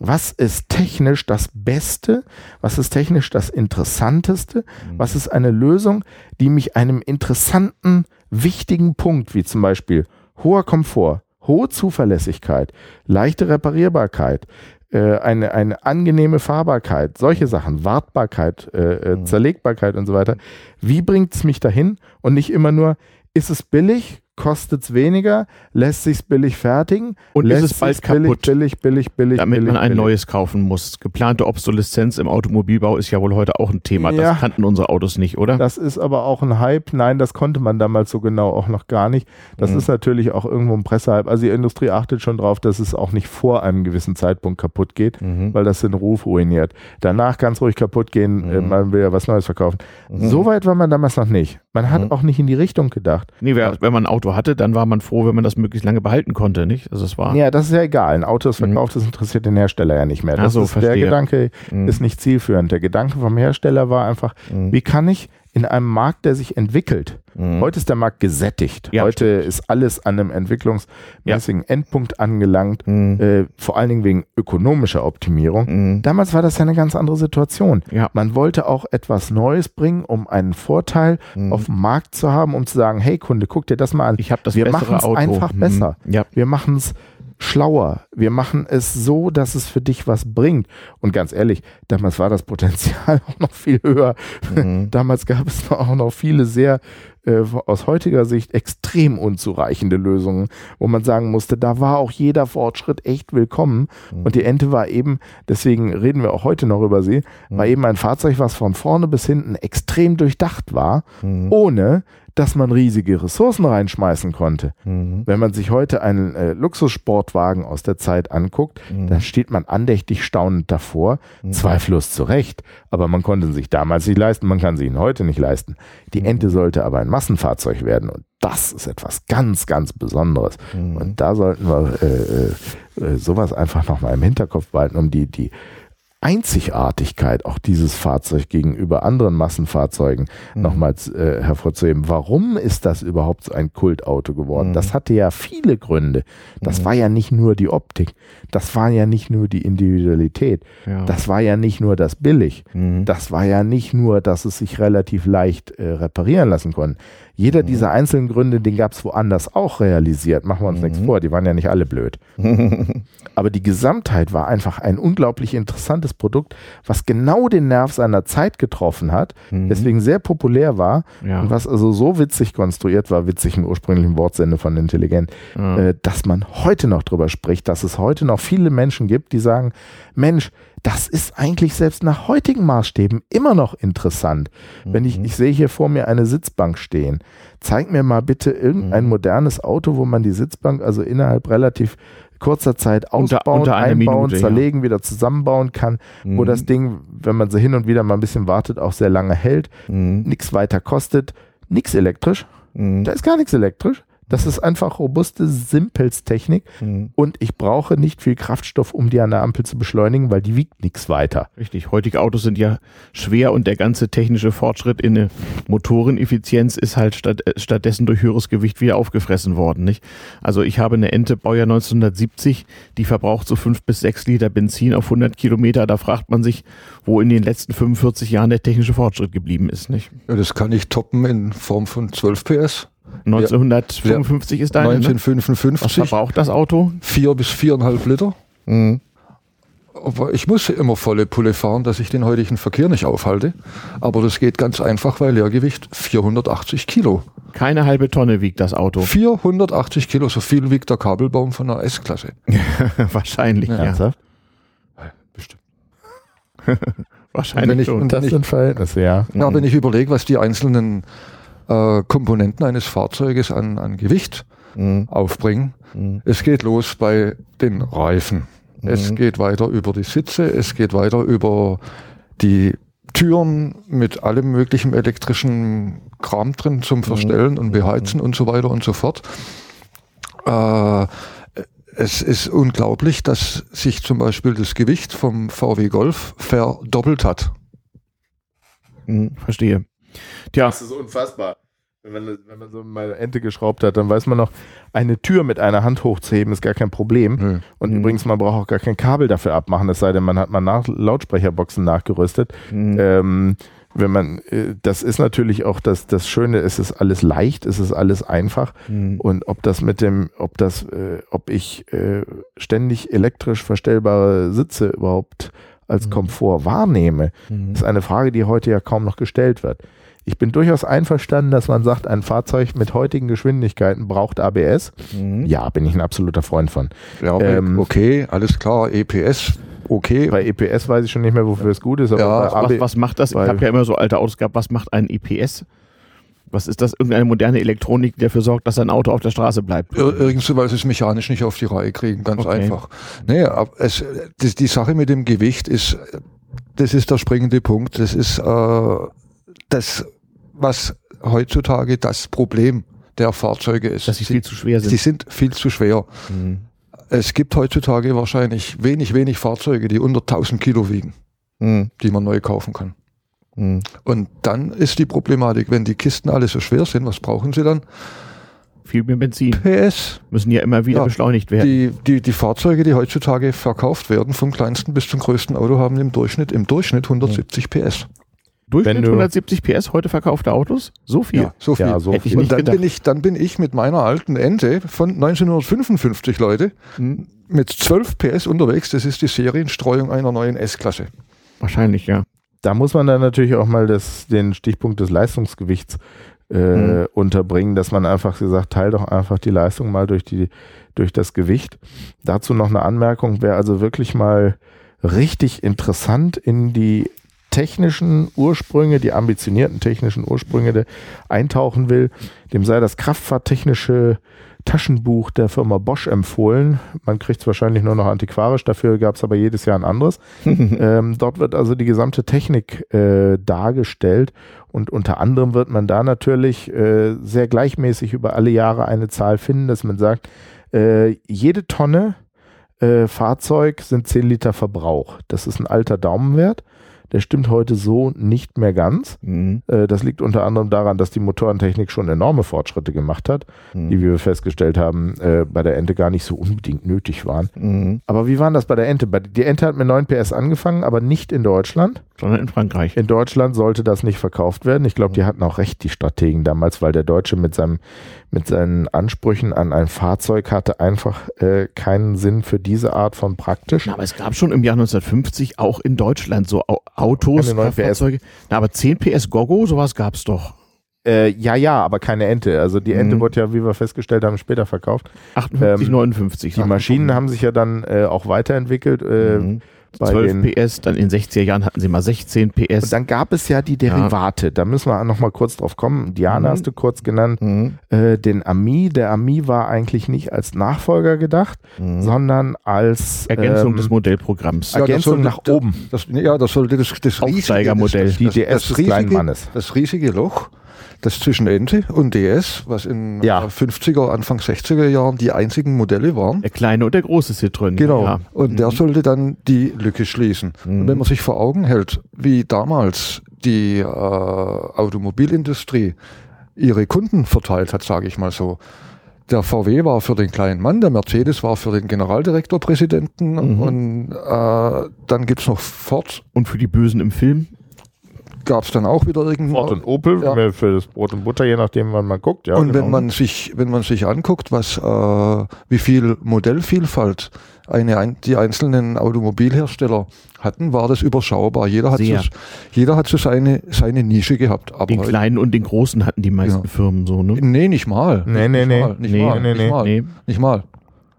was ist technisch das Beste? Was ist technisch das Interessanteste? Mhm. Was ist eine Lösung, die mich einem interessanten, wichtigen Punkt, wie zum Beispiel hoher Komfort, hohe Zuverlässigkeit, leichte Reparierbarkeit, äh, eine, eine angenehme Fahrbarkeit, solche Sachen, Wartbarkeit, äh, äh mhm. Zerlegbarkeit und so weiter. Wie bringt es mich dahin? Und nicht immer nur, ist es billig? Kostet es weniger, lässt sich billig fertigen und lässt ist es bald kaputt. Billig, billig, billig, billig, damit billig, man ein billig. neues kaufen muss. Geplante Obsoleszenz im Automobilbau ist ja wohl heute auch ein Thema. Ja. Das kannten unsere Autos nicht, oder? Das ist aber auch ein Hype. Nein, das konnte man damals so genau auch noch gar nicht. Das Mhm. ist natürlich auch irgendwo ein Pressehype. Also die Industrie achtet schon drauf, dass es auch nicht vor einem gewissen Zeitpunkt kaputt geht, Mhm. weil das den Ruf ruiniert. Danach ganz ruhig kaputt gehen, Mhm. äh, man will ja was Neues verkaufen. So weit war man damals noch nicht. Man hat Mhm. auch nicht in die Richtung gedacht. Nee, wenn man ein Auto hatte, dann war man froh, wenn man das möglichst lange behalten konnte, nicht? Also es war. Ja, das ist ja egal. Ein Auto, das verkauft ist, interessiert den Hersteller ja nicht mehr. Das so, ist, der. Gedanke Mhm. ist nicht zielführend. Der Gedanke vom Hersteller war einfach, Mhm. wie kann ich in einem Markt, der sich entwickelt, Mhm. heute ist der Markt gesättigt. Ja, heute ist alles an einem entwicklungsmäßigen Endpunkt angelangt, Mhm. äh, vor allen Dingen wegen ökonomischer Optimierung. Mhm. Damals war das ja eine ganz andere Situation. Ja. Man wollte auch etwas Neues bringen, um einen Vorteil Mhm. auf dem Markt zu haben, um zu sagen, hey Kunde, guck dir das mal an. Ich habe das Wir machen's Auto. einfach Mhm. besser. Ja. Wir machen es schlauer. Wir machen es so, dass es für dich was bringt. Und ganz ehrlich, damals war das Potenzial auch noch viel höher. Mhm. Damals gab es auch noch viele sehr äh, aus heutiger Sicht extrem unzureichende Lösungen, wo man sagen musste, da war auch jeder Fortschritt echt willkommen. Mhm. Und die Ente war eben, deswegen reden wir auch heute noch über sie, war Mhm. eben ein Fahrzeug, was von vorne bis hinten extrem durchdacht war, Mhm. ohne dass man riesige Ressourcen reinschmeißen konnte. Mhm. Wenn man sich heute einen äh, Luxussportwagen aus der Zeit anguckt, Mhm. dann steht man andächtig staunend davor, Mhm. zweifellos zu Recht. Aber man konnte ihn sich damals nicht leisten, man kann sie ihn heute nicht leisten. Die Ente sollte aber ein Massenfahrzeug werden und das ist etwas ganz, ganz Besonderes. Mhm. Und da sollten wir äh, äh, äh, sowas einfach nochmal im Hinterkopf behalten, um die, die Einzigartigkeit auch dieses Fahrzeug gegenüber anderen Massenfahrzeugen Mhm. nochmals äh, hervorzuheben. Warum ist das überhaupt so ein Kultauto geworden? Mhm. Das hatte ja viele Gründe. Das Mhm. war ja nicht nur die Optik, das war ja nicht nur die Individualität, Ja. das war ja nicht nur das Billig, Mhm. das war ja nicht nur, dass es sich relativ leicht äh, reparieren lassen konnte. Jeder dieser einzelnen Gründe, den gab es woanders auch realisiert. Machen wir uns nichts Mhm. vor, die waren ja nicht alle blöd. Aber die Gesamtheit war einfach ein unglaublich interessantes Produkt, was genau den Nerv seiner Zeit getroffen hat, Mhm. deswegen sehr populär war ja. und was also so witzig konstruiert war, witzig im ursprünglichen Wortsinne von intelligent, ja. äh, dass man heute noch drüber spricht, dass es heute noch viele Menschen gibt, die sagen, Mensch, das ist eigentlich selbst nach heutigen Maßstäben immer noch interessant. Wenn ich, Mhm. ich sehe hier vor mir eine Sitzbank stehen, zeig mir mal bitte irgendein Mhm. modernes Auto, wo man die Sitzbank also innerhalb relativ kurzer Zeit Unter- ausbauen, unter einer einbauen, Minute, ja. zerlegen, wieder zusammenbauen kann, wo Mhm. das Ding, wenn man so hin und wieder mal ein bisschen wartet, auch sehr lange hält, Mhm. nichts weiter kostet, nichts elektrisch, Mhm. da ist gar nichts elektrisch. Das ist einfach robuste Simpelstechnik Mhm. und ich brauche nicht viel Kraftstoff, um die an der Ampel zu beschleunigen, weil die wiegt nichts weiter. Richtig, heutige Autos sind ja schwer und der ganze technische Fortschritt in der Motoreneffizienz ist halt statt, äh, stattdessen durch höheres Gewicht wieder aufgefressen worden. Nicht? Also ich habe eine Ente Baujahr 1970, die verbraucht so fünf bis sechs Liter Benzin auf 100 Kilometer. Da fragt man sich, wo in den letzten 45 Jahren der technische Fortschritt geblieben ist. Nicht? Ja, das kann ich toppen in Form von 12 PS. 1955 ist deine, ne? Was 1955, verbraucht das Auto? 4 bis 4,5 Liter. Mhm. Aber ich muss immer volle Pulle fahren, dass ich den heutigen Verkehr nicht aufhalte. Aber das geht ganz einfach, weil Leergewicht 480 Kilo. Keine halbe Tonne wiegt das Auto. 480 Kilo, so viel wiegt der Kabelbaum von einer S-Klasse. Wahrscheinlich, ja. Ernsthaft? Bestimmt. Wahrscheinlich Wenn ich- und- Das sind Verhältnisse, ja. Ja, wenn ich überlege, was die einzelnen äh, Komponenten eines Fahrzeuges an, an Gewicht Mhm. aufbringen. Mhm. Es geht los bei den Reifen. Es Mhm. geht weiter über die Sitze, es geht weiter über die Türen mit allem möglichen elektrischen Kram drin zum Verstellen und Beheizen und so weiter und so fort. Äh, es ist unglaublich, dass sich zum Beispiel das Gewicht vom VW Golf verdoppelt hat. Mhm, verstehe. Tja, Das ist unfassbar. Wenn man, wenn man so mal Ente geschraubt hat, dann weiß man noch, eine Tür mit einer Hand hochzuheben ist gar kein Problem. Nö. Und Mhm. übrigens, man braucht auch gar kein Kabel dafür abmachen, es sei denn, man hat mal nach Lautsprecherboxen nachgerüstet. mhm. Ähm, wenn man, äh, das ist natürlich auch das, das Schöne, es ist alles leicht, es ist alles einfach. Mhm. Und ob das mit dem, ob das, äh, ob ich äh, ständig elektrisch verstellbare Sitze überhaupt als mhm. Komfort wahrnehme, mhm. ist eine Frage, die heute ja kaum noch gestellt wird. Ich bin durchaus einverstanden, dass man sagt, ein Fahrzeug mit heutigen Geschwindigkeiten braucht ABS. Mhm. Ja, bin ich ein absoluter Freund von. Ja, ähm, okay, alles klar, EPS okay. Bei EPS weiß ich schon nicht mehr, wofür es gut ist. Aber ja, was, was, macht das? Ich habe ja immer so alte Autos gehabt. Was macht ein EPS? Was ist das? Irgendeine moderne Elektronik, die dafür sorgt, dass ein Auto auf der Straße bleibt? Irgendwie, weil sie es mechanisch nicht auf die Reihe kriegen, ganz okay. einfach. Nee, aber es, die, die Sache mit dem Gewicht ist, das ist der springende Punkt. Das ist äh, das was heutzutage das Problem der Fahrzeuge ist. Dass sie viel zu schwer sind. Sie sind viel zu schwer. Mhm. Es gibt heutzutage wahrscheinlich wenig, wenig Fahrzeuge, die unter 1000 Kilo wiegen, mhm. die man neu kaufen kann. Mhm. Und dann ist die Problematik, wenn die Kisten alle so schwer sind, was brauchen sie dann? Viel mehr Benzin. PS. Müssen ja immer wieder ja, beschleunigt werden. Die, die, die Fahrzeuge, die heutzutage verkauft werden, vom kleinsten bis zum größten Auto, haben im Durchschnitt, im Durchschnitt 170 PS. Durchschnitt 170 PS heute verkaufte Autos? So viel? Ja, so viel. Ja, so viel. Und dann bin, ich, dann bin ich mit meiner alten Ente von 1955, Leute, hm. mit 12 PS unterwegs. Das ist die Serienstreuung einer neuen S-Klasse. Wahrscheinlich, ja. Da muss man dann natürlich auch mal das, den Stichpunkt des Leistungsgewichts äh, hm. unterbringen, dass man einfach gesagt, teil doch einfach die Leistung mal durch, die, durch das Gewicht. Dazu noch eine Anmerkung, wer also wirklich mal richtig interessant in die technischen Ursprünge, die ambitionierten technischen Ursprünge eintauchen will, dem sei das kraftfahrttechnische Taschenbuch der Firma Bosch empfohlen. Man kriegt es wahrscheinlich nur noch antiquarisch, dafür gab es aber jedes Jahr ein anderes. ähm, dort wird also die gesamte Technik äh, dargestellt und unter anderem wird man da natürlich äh, sehr gleichmäßig über alle Jahre eine Zahl finden, dass man sagt, äh, jede Tonne äh, Fahrzeug sind 10 Liter Verbrauch. Das ist ein alter Daumenwert. Der stimmt heute so nicht mehr ganz. Mhm. Äh, das liegt unter anderem daran, dass die Motorentechnik schon enorme Fortschritte gemacht hat, mhm. die wie wir festgestellt haben, äh, bei der Ente gar nicht so unbedingt nötig waren. Mhm. Aber wie waren das bei der Ente? Die Ente hat mit 9 PS angefangen, aber nicht in Deutschland. Sondern in Frankreich. In Deutschland sollte das nicht verkauft werden. Ich glaube, die hatten auch recht, die Strategen damals, weil der Deutsche mit seinem mit seinen Ansprüchen an ein Fahrzeug hatte einfach äh, keinen Sinn für diese Art von praktisch. Na, aber es gab schon im Jahr 1950 auch in Deutschland so Autos, Fahrzeuge. Na, aber 10 PS Gogo, sowas gab es doch. Äh, ja, ja, aber keine Ente. Also die Ente mhm. wurde ja, wie wir festgestellt haben, später verkauft. 58, ähm, 59. Die Maschinen haben sich ja dann äh, auch weiterentwickelt. Äh, mhm. 12 PS, dann in 60er Jahren hatten sie mal 16 PS. Und dann gab es ja die Derivate, ja. da müssen wir noch mal kurz drauf kommen. Diana mhm. hast du kurz genannt, mhm. äh, den Ami. Der Ami war eigentlich nicht als Nachfolger gedacht, mhm. sondern als Ergänzung ähm, des Modellprogramms. Ja, Ergänzung nach oben. Das, ja, das sollte das, das riesige Modell. Das, das, die DS des kleinen Mannes. Das riesige Loch das zwischen Ente und DS, was in ja. 50er, Anfang 60er Jahren die einzigen Modelle waren. Der kleine und der große Citroën. Genau. Ja. Und mhm. der sollte dann die Lücke schließen. Mhm. Und wenn man sich vor Augen hält, wie damals die äh, Automobilindustrie ihre Kunden verteilt hat, sage ich mal so. Der VW war für den kleinen Mann, der Mercedes war für den Generaldirektorpräsidenten mhm. und äh, dann gibt es noch Ford. Und für die Bösen im Film? Gab es dann auch wieder irgendwo. Ford und Opel ja. für das Brot und Butter, je nachdem, wann man guckt. Ja, und genau. wenn man sich, wenn man sich anguckt, was, äh, wie viel Modellvielfalt eine, die einzelnen Automobilhersteller hatten, war das überschaubar. Jeder hat, so, jeder hat so seine, seine Nische gehabt. Aber den kleinen und den großen hatten die meisten ja. Firmen so, ne? Nee, nicht mal. Nee, nee, nee. Nicht mal. Nicht mal. Nicht mal.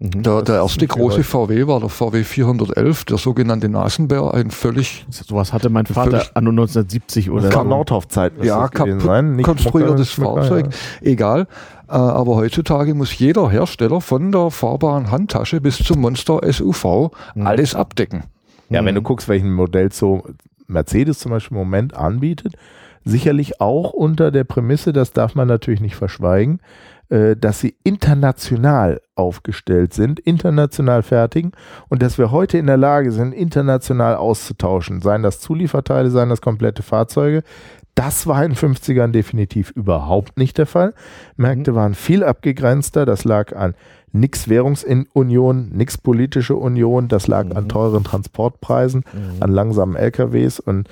Mhm. Der, der erste große VW war der VW 411, der sogenannte Nasenbär, ein völlig. Sowas hatte mein Vater anno 1970 oder. Kam Nordhoff-Zeit. Ja, kaputt konstruiertes Fahrzeug. Ja. Egal. Äh, aber heutzutage muss jeder Hersteller von der fahrbaren Handtasche bis zum Monster SUV mhm. alles abdecken. Ja, wenn du guckst, welchen Modell so Mercedes zum Beispiel im Moment anbietet, sicherlich auch unter der Prämisse, das darf man natürlich nicht verschweigen, dass sie international aufgestellt sind, international fertigen und dass wir heute in der Lage sind, international auszutauschen, seien das Zulieferteile, seien das komplette Fahrzeuge. Das war in den 50ern definitiv überhaupt nicht der Fall. Märkte mhm. waren viel abgegrenzter. Das lag an nix Währungsunion, nix politische Union. Das lag mhm. an teuren Transportpreisen, mhm. an langsamen LKWs und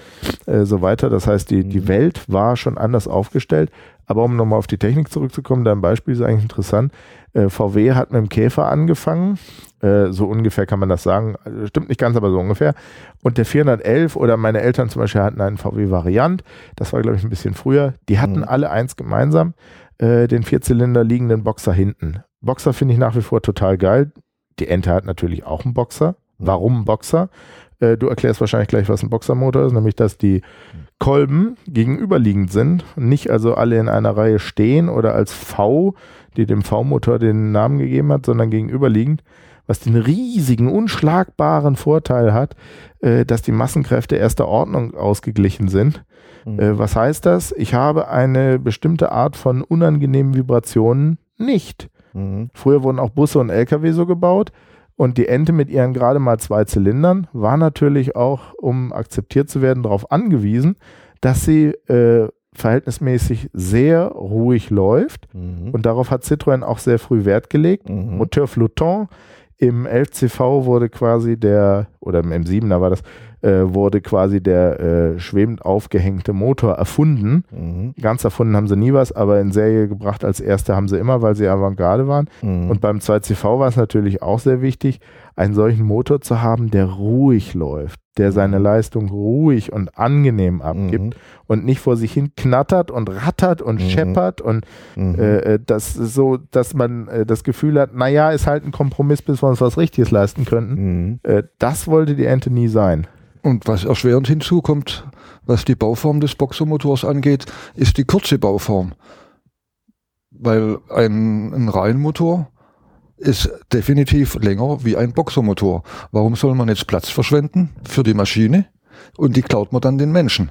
äh, so weiter. Das heißt, die, die mhm. Welt war schon anders aufgestellt. Aber um nochmal auf die Technik zurückzukommen, dein Beispiel ist eigentlich interessant. Äh, VW hat mit dem Käfer angefangen Äh, so ungefähr kann man das sagen. Also, stimmt nicht ganz, aber so ungefähr. Und der 411 oder meine Eltern zum Beispiel hatten einen VW Variant. Das war, glaube ich, ein bisschen früher. Die hatten mhm. alle eins gemeinsam. Äh, den Vierzylinder liegenden Boxer hinten. Boxer finde ich nach wie vor total geil. Die Ente hat natürlich auch einen Boxer. Warum ein Boxer? Äh, du erklärst wahrscheinlich gleich, was ein Boxermotor ist, nämlich dass die Kolben gegenüberliegend sind, nicht also alle in einer Reihe stehen oder als V, die dem V-Motor den Namen gegeben hat, sondern gegenüberliegend, was den riesigen, unschlagbaren Vorteil hat, äh, dass die Massenkräfte erster Ordnung ausgeglichen sind. Mhm. Äh, was heißt das? Ich habe eine bestimmte Art von unangenehmen Vibrationen nicht. Mhm. Früher wurden auch Busse und Lkw so gebaut. Und die Ente mit ihren gerade mal zwei Zylindern war natürlich auch, um akzeptiert zu werden, darauf angewiesen, dass sie äh, verhältnismäßig sehr ruhig läuft. Mhm. Und darauf hat Citroën auch sehr früh Wert gelegt. Mhm. Moteur Flottant. Im 11CV wurde quasi der, oder im M7, da war das, wurde quasi der äh, schwebend aufgehängte Motor erfunden. Mhm. Ganz erfunden haben sie nie was, aber in Serie gebracht als erste haben sie immer, weil sie Avantgarde waren. Mhm. Und beim 2CV war es natürlich auch sehr wichtig, einen solchen Motor zu haben, der ruhig läuft, der seine mhm. Leistung ruhig und angenehm abgibt mhm. und nicht vor sich hin knattert und rattert und mhm. scheppert und mhm. äh, äh das so, dass man äh, das Gefühl hat, naja, ist halt ein Kompromiss, bis wir uns was Richtiges leisten könnten. Mhm. Äh, das wollte die Ente nie sein. Und was erschwerend hinzukommt, was die Bauform des Boxermotors angeht, ist die kurze Bauform. Weil ein, ein Reihenmotor ist definitiv länger wie ein Boxermotor. Warum soll man jetzt Platz verschwenden für die Maschine und die klaut man dann den Menschen?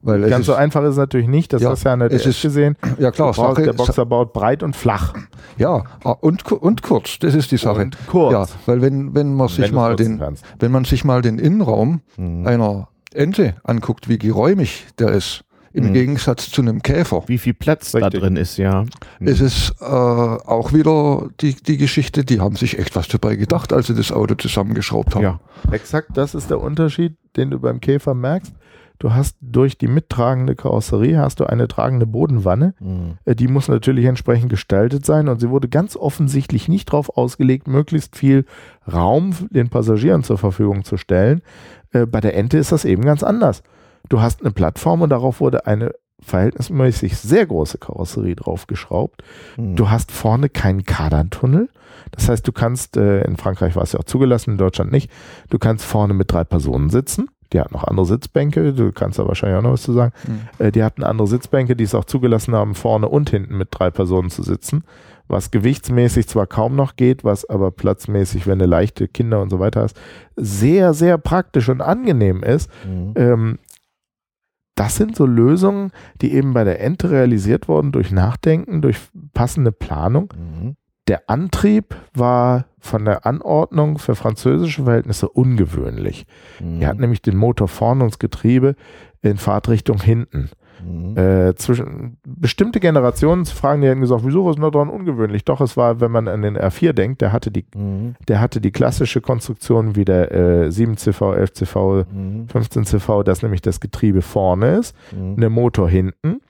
Weil Ganz so einfach ist es natürlich nicht, das ja, hast du ja an der es ist, gesehen. Ja klar, brauchst, Sache, der Boxer baut breit und flach. Ja, ah, und, und kurz, das ist die Sache. Und kurz. Ja, weil wenn, wenn man sich wenn mal den, kannst. wenn man sich mal den Innenraum mhm. einer Ente anguckt, wie geräumig der ist, im mhm. Gegensatz zu einem Käfer. Wie viel Platz Richtig. da drin ist, ja. Mhm. Es ist äh, auch wieder die, die Geschichte, die haben sich echt was dabei gedacht, als sie das Auto zusammengeschraubt haben. Ja, exakt, das ist der Unterschied, den du beim Käfer merkst. Du hast durch die mittragende Karosserie hast du eine tragende Bodenwanne. Mhm. Die muss natürlich entsprechend gestaltet sein und sie wurde ganz offensichtlich nicht darauf ausgelegt, möglichst viel Raum den Passagieren zur Verfügung zu stellen. Äh, bei der Ente ist das eben ganz anders. Du hast eine Plattform und darauf wurde eine verhältnismäßig sehr große Karosserie draufgeschraubt. Mhm. Du hast vorne keinen Kardantunnel. Das heißt, du kannst, äh, in Frankreich war es ja auch zugelassen, in Deutschland nicht, du kannst vorne mit drei Personen sitzen. Die hat noch andere Sitzbänke, du kannst da wahrscheinlich auch noch was zu sagen. Mhm. Äh, die hatten andere Sitzbänke, die es auch zugelassen haben, vorne und hinten mit drei Personen zu sitzen. Was gewichtsmäßig zwar kaum noch geht, was aber platzmäßig, wenn du leichte Kinder und so weiter hast, sehr, sehr praktisch und angenehm ist. Mhm. Ähm, das sind so Lösungen, die eben bei der Ente realisiert wurden durch Nachdenken, durch passende Planung. Mhm. Der Antrieb war von der Anordnung für französische Verhältnisse ungewöhnlich. Mhm. Er hat nämlich den Motor vorne und das Getriebe in Fahrtrichtung hinten. Mhm. Äh, zwischen bestimmte Generationen fragen, die hätten gesagt, wieso was ist da dran ungewöhnlich? Doch, es war, wenn man an den R4 denkt, der hatte die, mhm. der hatte die klassische Konstruktion wie der äh, 7CV, 11CV, mhm. 15CV, dass nämlich das Getriebe vorne ist, mhm. der Motor hinten.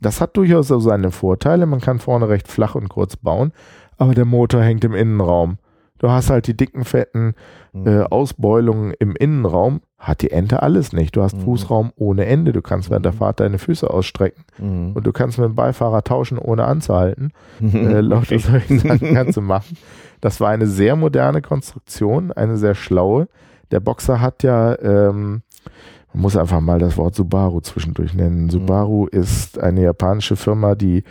Das hat durchaus so seine Vorteile. Man kann vorne recht flach und kurz bauen, aber der Motor hängt im Innenraum. Du hast halt die dicken, fetten mhm. äh, Ausbeulungen im Innenraum. Hat die Ente alles nicht. Du hast mhm. Fußraum ohne Ende. Du kannst während der mhm. Fahrt deine Füße ausstrecken. Mhm. Und du kannst mit dem Beifahrer tauschen, ohne anzuhalten. äh, lauter solchen Sachen kannst du machen. Das war eine sehr moderne Konstruktion, eine sehr schlaue. Der Boxer hat ja ähm, man muss einfach mal das Wort Subaru zwischendurch nennen. Mhm. Subaru ist eine japanische Firma, die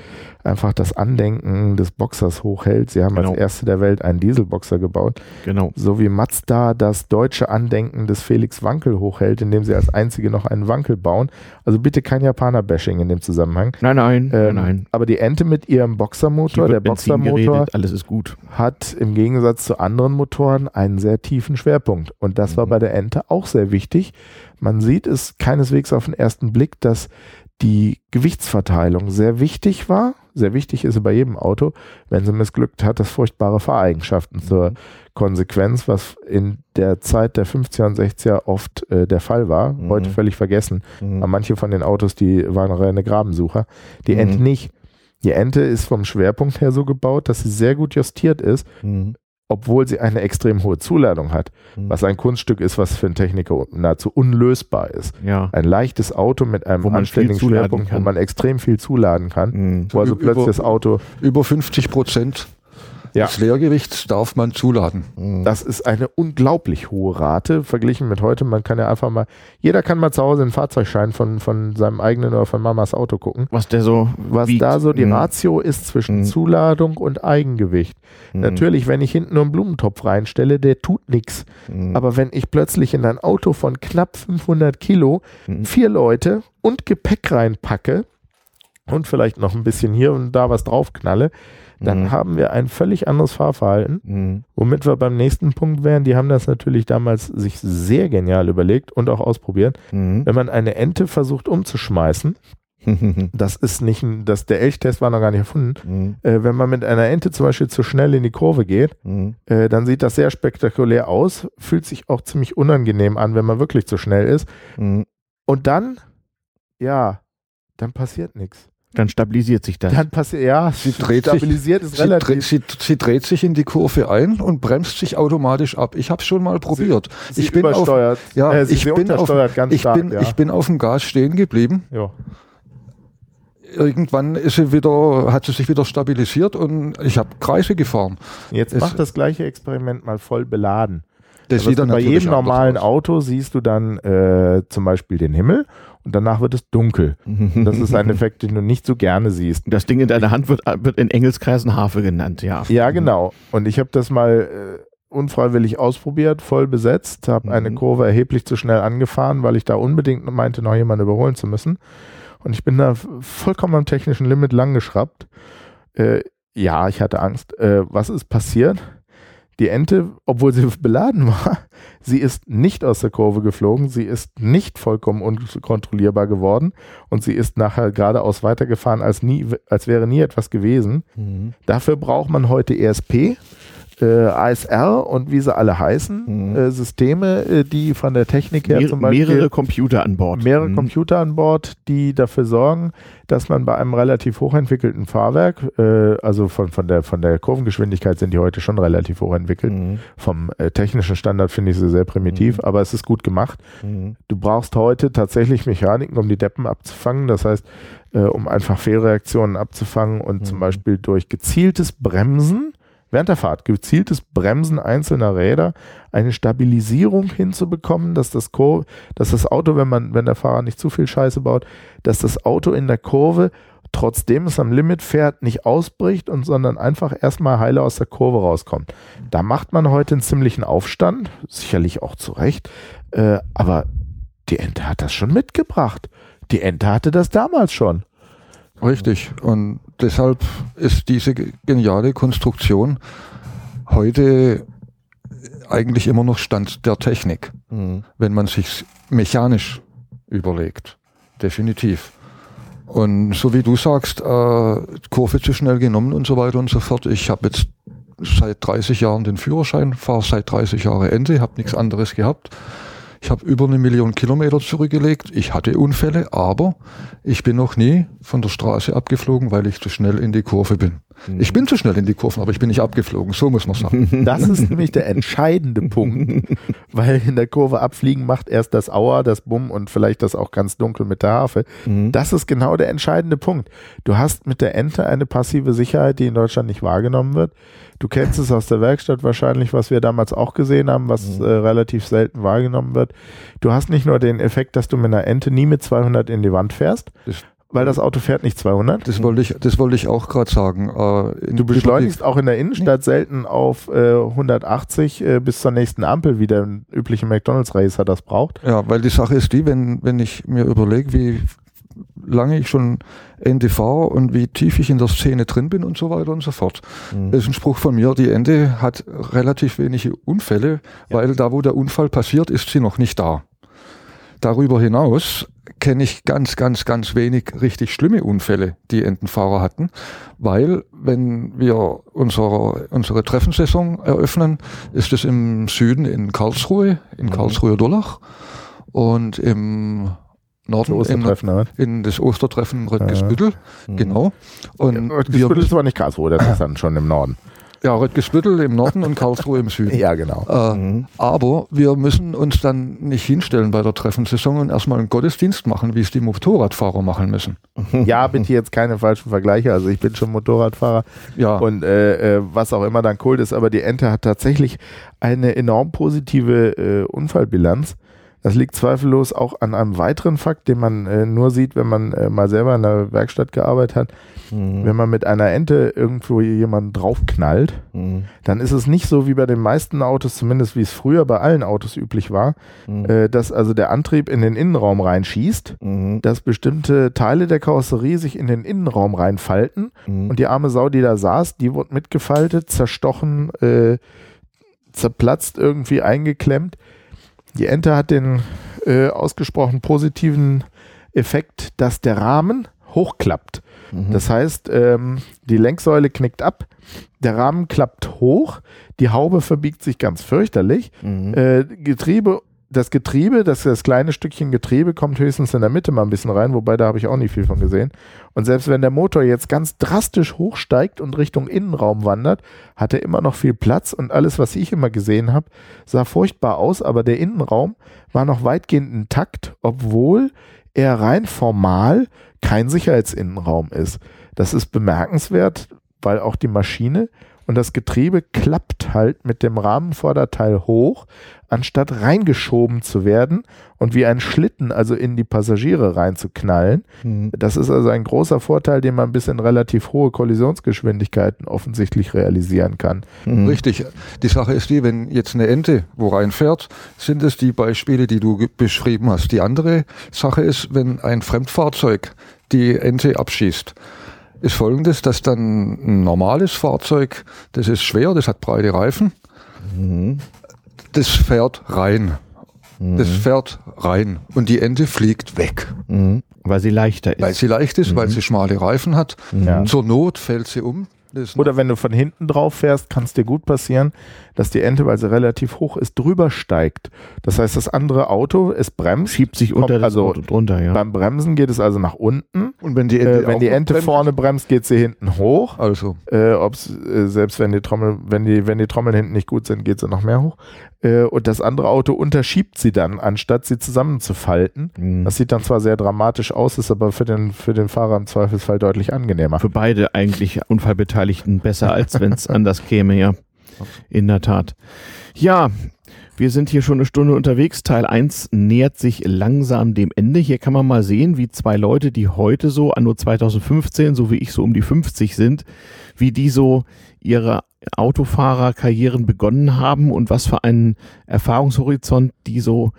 einfach das Andenken des Boxers hochhält. Sie haben genau. als erste der Welt einen Dieselboxer gebaut. Genau. So wie Mazda das deutsche Andenken des Felix Wankel hochhält, indem sie als einzige noch einen Wankel bauen. Also bitte kein Japaner-Bashing in dem Zusammenhang. Nein, nein, ähm, nein. Aber die Ente mit ihrem Boxermotor, der Boxermotor, alles ist gut. hat im Gegensatz zu anderen Motoren einen sehr tiefen Schwerpunkt. Und das mhm. war bei der Ente auch sehr wichtig. Man sieht es keineswegs auf den ersten Blick, dass die Gewichtsverteilung sehr wichtig war. Sehr wichtig ist sie bei jedem Auto. Wenn sie missglückt hat, das furchtbare Fahreigenschaften mhm. zur Konsequenz, was in der Zeit der 50er und 60er oft äh, der Fall war. Mhm. Heute völlig vergessen. Mhm. Aber manche von den Autos, die waren reine Grabensucher. Die Ente mhm. nicht. Die Ente ist vom Schwerpunkt her so gebaut, dass sie sehr gut justiert ist. Mhm obwohl sie eine extrem hohe Zuladung hat, mhm. was ein Kunststück ist, was für einen Techniker nahezu unlösbar ist. Ja. Ein leichtes Auto mit einem anständigen Schwerpunkt, wo man extrem viel zuladen kann, mhm. wo also plötzlich das Auto über 50 Prozent ja. Leergewichts darf man zuladen. Mhm. Das ist eine unglaublich hohe Rate verglichen mit heute. Man kann ja einfach mal, jeder kann mal zu Hause einen Fahrzeugschein von, von seinem eigenen oder von Mamas Auto gucken. Was der so, was wiegt. da so die mhm. Ratio ist zwischen mhm. Zuladung und Eigengewicht. Mhm. Natürlich, wenn ich hinten nur einen Blumentopf reinstelle, der tut nichts. Mhm. Aber wenn ich plötzlich in ein Auto von knapp 500 Kilo mhm. vier Leute und Gepäck reinpacke und vielleicht noch ein bisschen hier und da was draufknalle, dann mhm. haben wir ein völlig anderes Fahrverhalten, mhm. womit wir beim nächsten Punkt wären. Die haben das natürlich damals sich sehr genial überlegt und auch ausprobiert. Mhm. Wenn man eine Ente versucht umzuschmeißen, das ist nicht ein, das, der Elchtest war noch gar nicht erfunden. Mhm. Äh, wenn man mit einer Ente zum Beispiel zu schnell in die Kurve geht, mhm. äh, dann sieht das sehr spektakulär aus, fühlt sich auch ziemlich unangenehm an, wenn man wirklich zu schnell ist. Mhm. Und dann, ja, dann passiert nichts. Dann stabilisiert sich das. Dann passiert, ja, sie dreht stabilisiert sich, ist relativ. Sie, dreht, sie, sie, dreht sich in die Kurve ein und bremst sich automatisch ab. Ich habe es schon mal probiert. Sie, ich bin auf, ja, äh, ich bin auf, ganz ich stark, bin, ja. ich bin auf dem Gas stehen geblieben. Ja. Irgendwann ist sie wieder, hat sie sich wieder stabilisiert und ich habe Kreise gefahren. Jetzt es, mach das gleiche Experiment mal voll beladen. Das sieht dann bei jedem normalen Auto siehst du dann äh, zum Beispiel den Himmel und danach wird es dunkel. Das ist ein Effekt, den du nicht so gerne siehst. Das Ding in deiner Hand wird, wird in Engelskreisen Harfe genannt, ja. Ja, genau. Und ich habe das mal äh, unfreiwillig ausprobiert, voll besetzt, habe mhm. eine Kurve erheblich zu schnell angefahren, weil ich da unbedingt meinte, noch jemanden überholen zu müssen. Und ich bin da vollkommen am technischen Limit langgeschraubt. Äh, ja, ich hatte Angst. Äh, was ist passiert? Die Ente, obwohl sie beladen war, sie ist nicht aus der Kurve geflogen, sie ist nicht vollkommen unkontrollierbar geworden und sie ist nachher geradeaus weitergefahren, als, nie, als wäre nie etwas gewesen. Mhm. Dafür braucht man heute ESP äh, ASR und wie sie alle heißen, mhm. äh, Systeme, äh, die von der Technik her Mehr, zum Beispiel mehrere Computer an Bord. Mehrere mhm. Computer an Bord, die dafür sorgen, dass man bei einem relativ hochentwickelten Fahrwerk, äh, also von, von, der, von der Kurvengeschwindigkeit sind die heute schon relativ hochentwickelt. Mhm. Vom äh, technischen Standard finde ich sie sehr primitiv, mhm. aber es ist gut gemacht. Mhm. Du brauchst heute tatsächlich Mechaniken, um die Deppen abzufangen. Das heißt, äh, um einfach Fehlreaktionen abzufangen und zum mhm. Beispiel durch gezieltes Bremsen während der Fahrt gezieltes Bremsen einzelner Räder eine Stabilisierung hinzubekommen, dass das, Kur dass das Auto, wenn man, wenn der Fahrer nicht zu viel Scheiße baut, dass das Auto in der Kurve, trotzdem es am Limit fährt, nicht ausbricht und sondern einfach erstmal heile aus der Kurve rauskommt. Da macht man heute einen ziemlichen Aufstand, sicherlich auch zu Recht, äh, aber die Ente hat das schon mitgebracht. Die Ente hatte das damals schon. Richtig. Und deshalb ist diese geniale Konstruktion heute eigentlich immer noch Stand der Technik, mhm. wenn man sich mechanisch überlegt. Definitiv. Und so wie du sagst, äh, Kurve zu schnell genommen und so weiter und so fort. Ich habe jetzt seit 30 Jahren den Führerschein, fahre seit 30 Jahren Ende, habe nichts anderes gehabt. Ich habe über eine Million Kilometer zurückgelegt. Ich hatte Unfälle, aber ich bin noch nie von der Straße abgeflogen, weil ich zu schnell in die Kurve bin. Mhm. Ich bin zu schnell in die Kurven, aber ich bin nicht abgeflogen. So muss man sagen. Das ist nämlich der entscheidende Punkt, weil in der Kurve abfliegen macht erst das Auer, das Bumm und vielleicht das auch ganz dunkel mit der Harfe. Mhm. Das ist genau der entscheidende Punkt. Du hast mit der Ente eine passive Sicherheit, die in Deutschland nicht wahrgenommen wird. Du kennst es aus der Werkstatt wahrscheinlich, was wir damals auch gesehen haben, was mhm. äh, relativ selten wahrgenommen wird. Du hast nicht nur den Effekt, dass du mit einer Ente nie mit 200 in die Wand fährst, das weil das Auto fährt nicht 200. Das wollte ich, das wollte ich auch gerade sagen. Äh, du beschleunigst auch in der Innenstadt nee. selten auf äh, 180 äh, bis zur nächsten Ampel, wie der übliche McDonalds Racer das braucht. Ja, weil die Sache ist die, wenn, wenn ich mir überlege, wie lange ich schon Ende fahre und wie tief ich in der Szene drin bin und so weiter und so fort. Mhm. Das ist ein Spruch von mir, die Ende hat relativ wenige Unfälle, ja. weil da, wo der Unfall passiert, ist sie noch nicht da. Darüber hinaus kenne ich ganz, ganz, ganz wenig richtig schlimme Unfälle, die Entenfahrer hatten, weil wenn wir unsere, unsere Treffensaison eröffnen, ist es im Süden in Karlsruhe, in mhm. Karlsruhe-Durlach und im Norden Ostertreffen, in, in, das Ostertreffen Röttgesbüttel, ja. Mhm. genau. Und Röttgesbüttel ist aber nicht Karlsruhe, das ist dann schon im Norden. Ja, Röttgesbüttel im Norden und Karlsruhe im Süden. Ja, genau. Äh, mhm. Aber wir müssen uns dann nicht hinstellen bei der Treffensaison und erstmal einen Gottesdienst machen, wie es die Motorradfahrer machen müssen. Ja, bitte jetzt keine falschen Vergleiche. Also ich bin schon Motorradfahrer ja. und äh, äh was auch immer dann cool ist, aber die Ente hat tatsächlich eine enorm positive äh, Unfallbilanz. Das liegt zweifellos auch an einem weiteren Fakt, den man äh, nur sieht, wenn man äh, mal selber in der Werkstatt gearbeitet hat. Mhm. Wenn man mit einer Ente irgendwo jemanden draufknallt, mhm. dann ist es nicht so wie bei den meisten Autos, zumindest wie es früher bei allen Autos üblich war, mhm. äh, dass also der Antrieb in den Innenraum reinschießt, mhm. dass bestimmte Teile der Karosserie sich in den Innenraum reinfalten mhm. und die arme Sau, die da saß, die wurde mitgefaltet, zerstochen, äh, zerplatzt, irgendwie eingeklemmt. Die Ente hat den äh, ausgesprochen positiven Effekt, dass der Rahmen hochklappt. Mhm. Das heißt, ähm, die Lenksäule knickt ab, der Rahmen klappt hoch, die Haube verbiegt sich ganz fürchterlich, mhm. äh, Getriebe das Getriebe, das, das kleine Stückchen Getriebe kommt höchstens in der Mitte mal ein bisschen rein, wobei da habe ich auch nicht viel von gesehen. Und selbst wenn der Motor jetzt ganz drastisch hochsteigt und Richtung Innenraum wandert, hat er immer noch viel Platz und alles, was ich immer gesehen habe, sah furchtbar aus, aber der Innenraum war noch weitgehend intakt, obwohl er rein formal kein Sicherheitsinnenraum ist. Das ist bemerkenswert, weil auch die Maschine und das Getriebe klappt halt mit dem Rahmenvorderteil hoch, anstatt reingeschoben zu werden und wie ein Schlitten, also in die Passagiere reinzuknallen. Mhm. Das ist also ein großer Vorteil, den man bis in relativ hohe Kollisionsgeschwindigkeiten offensichtlich realisieren kann. Mhm. Richtig. Die Sache ist die, wenn jetzt eine Ente wo reinfährt, sind es die Beispiele, die du beschrieben hast. Die andere Sache ist, wenn ein Fremdfahrzeug die Ente abschießt ist folgendes, dass dann ein normales Fahrzeug, das ist schwer, das hat breite Reifen, mhm. das fährt rein. Mhm. Das fährt rein und die Ente fliegt weg. Mhm. Weil sie leichter ist. Weil sie leicht ist, weil mhm. sie schmale Reifen hat. Ja. Zur Not fällt sie um, oder wenn du von hinten drauf fährst, kann es dir gut passieren, dass die Ente, weil sie relativ hoch ist, drüber steigt. Das heißt, das andere Auto, es bremst. Schiebt sich unter das also Auto drunter, ja. Beim Bremsen geht es also nach unten. Und wenn die Ente, äh, wenn die Ente bremst, vorne bremst, geht sie hinten hoch. Also. Äh, ob's, äh, selbst wenn die Trommel, wenn die, wenn die Trommeln hinten nicht gut sind, geht sie noch mehr hoch. Äh, und das andere Auto unterschiebt sie dann, anstatt sie zusammenzufalten. Mhm. Das sieht dann zwar sehr dramatisch aus, ist aber für den, für den Fahrer im Zweifelsfall deutlich angenehmer. Für beide eigentlich Unfallbeteiligten besser, als wenn es anders käme, ja. In der Tat. Ja, wir sind hier schon eine Stunde unterwegs. Teil 1 nähert sich langsam dem Ende. Hier kann man mal sehen, wie zwei Leute, die heute so, anno 2015, so wie ich so um die 50 sind, wie die so ihre Autofahrerkarrieren begonnen haben und was für einen Erfahrungshorizont die so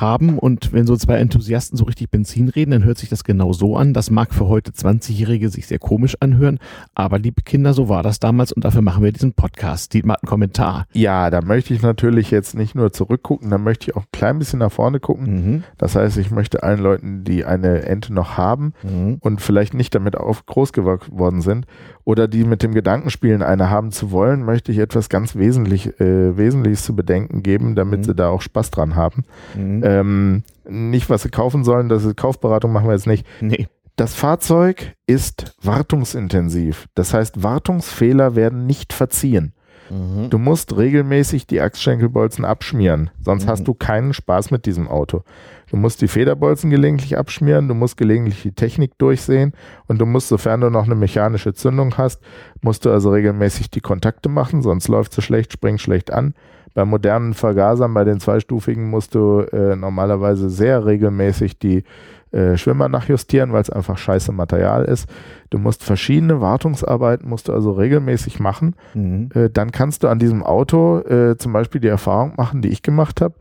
haben. Und wenn so zwei Enthusiasten so richtig Benzin reden, dann hört sich das genau so an. Das mag für heute 20-Jährige sich sehr komisch anhören, aber liebe Kinder, so war das damals und dafür machen wir diesen Podcast. Dietmar hat einen Kommentar. Ja, da möchte ich natürlich jetzt nicht nur zurückgucken, da möchte ich auch ein klein bisschen nach vorne gucken. Mhm. Das heißt, ich möchte allen Leuten, die eine Ente noch haben mhm. und vielleicht nicht damit auf groß geworden sind oder die mit dem Gedanken spielen, eine haben zu wollen, möchte ich etwas ganz wesentlich, äh, Wesentliches zu bedenken geben, damit mhm. sie da auch Spaß dran haben. Mhm. Ähm, nicht, was sie kaufen sollen, das ist Kaufberatung machen wir jetzt nicht. Nee. Das Fahrzeug ist wartungsintensiv. Das heißt, Wartungsfehler werden nicht verziehen. Mhm. Du musst regelmäßig die Achsschenkelbolzen abschmieren, sonst mhm. hast du keinen Spaß mit diesem Auto. Du musst die Federbolzen gelegentlich abschmieren, du musst gelegentlich die Technik durchsehen und du musst, sofern du noch eine mechanische Zündung hast, musst du also regelmäßig die Kontakte machen, sonst läuft sie schlecht, springt schlecht an. Bei modernen Vergasern, bei den zweistufigen, musst du äh, normalerweise sehr regelmäßig die äh, Schwimmer nachjustieren, weil es einfach scheiße Material ist. Du musst verschiedene Wartungsarbeiten, musst du also regelmäßig machen. Mhm. Äh, dann kannst du an diesem Auto äh, zum Beispiel die Erfahrung machen, die ich gemacht habe.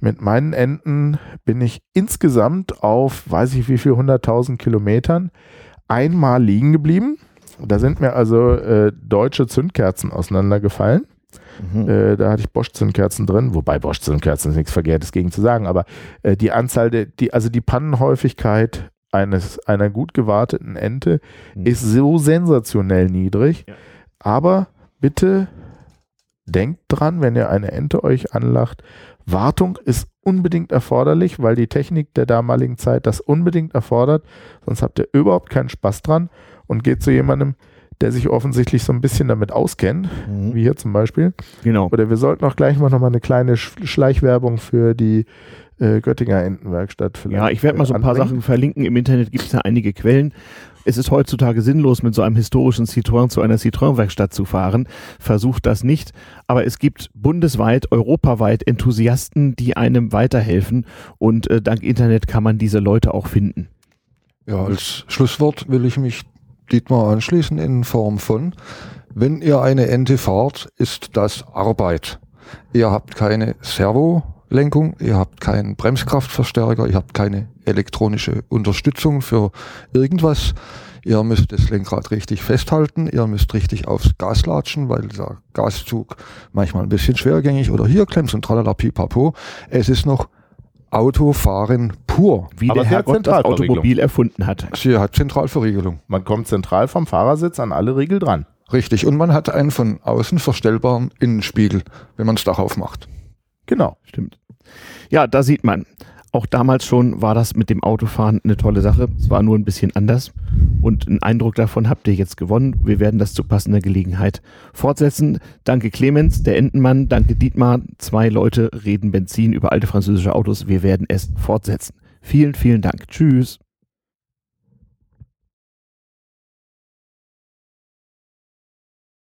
Mit meinen Enden bin ich insgesamt auf, weiß ich wie viel, 100.000 Kilometern einmal liegen geblieben. Da sind mir also äh, deutsche Zündkerzen auseinandergefallen. Mhm. Äh, da hatte ich Bosch-Zündkerzen drin, wobei Bosch-Zündkerzen ist nichts Verkehrtes gegen zu sagen, aber äh, die Anzahl der, die, also die Pannenhäufigkeit eines, einer gut gewarteten Ente mhm. ist so sensationell niedrig. Ja. Aber bitte denkt dran, wenn ihr eine Ente euch anlacht, Wartung ist unbedingt erforderlich, weil die Technik der damaligen Zeit das unbedingt erfordert. Sonst habt ihr überhaupt keinen Spaß dran und geht zu jemandem, der sich offensichtlich so ein bisschen damit auskennt, mhm. wie hier zum Beispiel. Genau. Oder wir sollten auch gleich mal noch mal eine kleine Schleichwerbung für die äh, Göttinger Entenwerkstatt vielleicht. Ja, ich werde mal so ein paar Sachen verlinken. Im Internet gibt es ja einige Quellen. Es ist heutzutage sinnlos, mit so einem historischen Citroën zu einer Citroën-Werkstatt zu fahren. Versucht das nicht. Aber es gibt bundesweit, europaweit Enthusiasten, die einem weiterhelfen. Und äh, dank Internet kann man diese Leute auch finden. Ja, als Schlusswort will ich mich Dietmar anschließen in Form von, wenn ihr eine Ente fahrt, ist das Arbeit. Ihr habt keine Servolenkung, ihr habt keinen Bremskraftverstärker, ihr habt keine elektronische Unterstützung für irgendwas. Ihr müsst das Lenkrad richtig festhalten, ihr müsst richtig aufs Gas latschen, weil der Gaszug manchmal ein bisschen schwergängig oder hier klemmt und tralala pipapo. Es ist noch Autofahren pur. Wie Aber der Herrgott das Automobil erfunden hat. Sie hat Zentralverriegelung. Man kommt zentral vom Fahrersitz an alle Riegel dran. Richtig. Und man hat einen von außen verstellbaren Innenspiegel, wenn man das Dach aufmacht. Genau. Stimmt. Ja, da sieht man. Auch damals schon war das mit dem Autofahren eine tolle Sache. Es war nur ein bisschen anders. Und einen Eindruck davon habt ihr jetzt gewonnen. Wir werden das zu passender Gelegenheit fortsetzen. Danke Clemens, der Entenmann. Danke Dietmar. Zwei Leute reden Benzin über alte französische Autos. Wir werden es fortsetzen. Vielen, vielen Dank. Tschüss.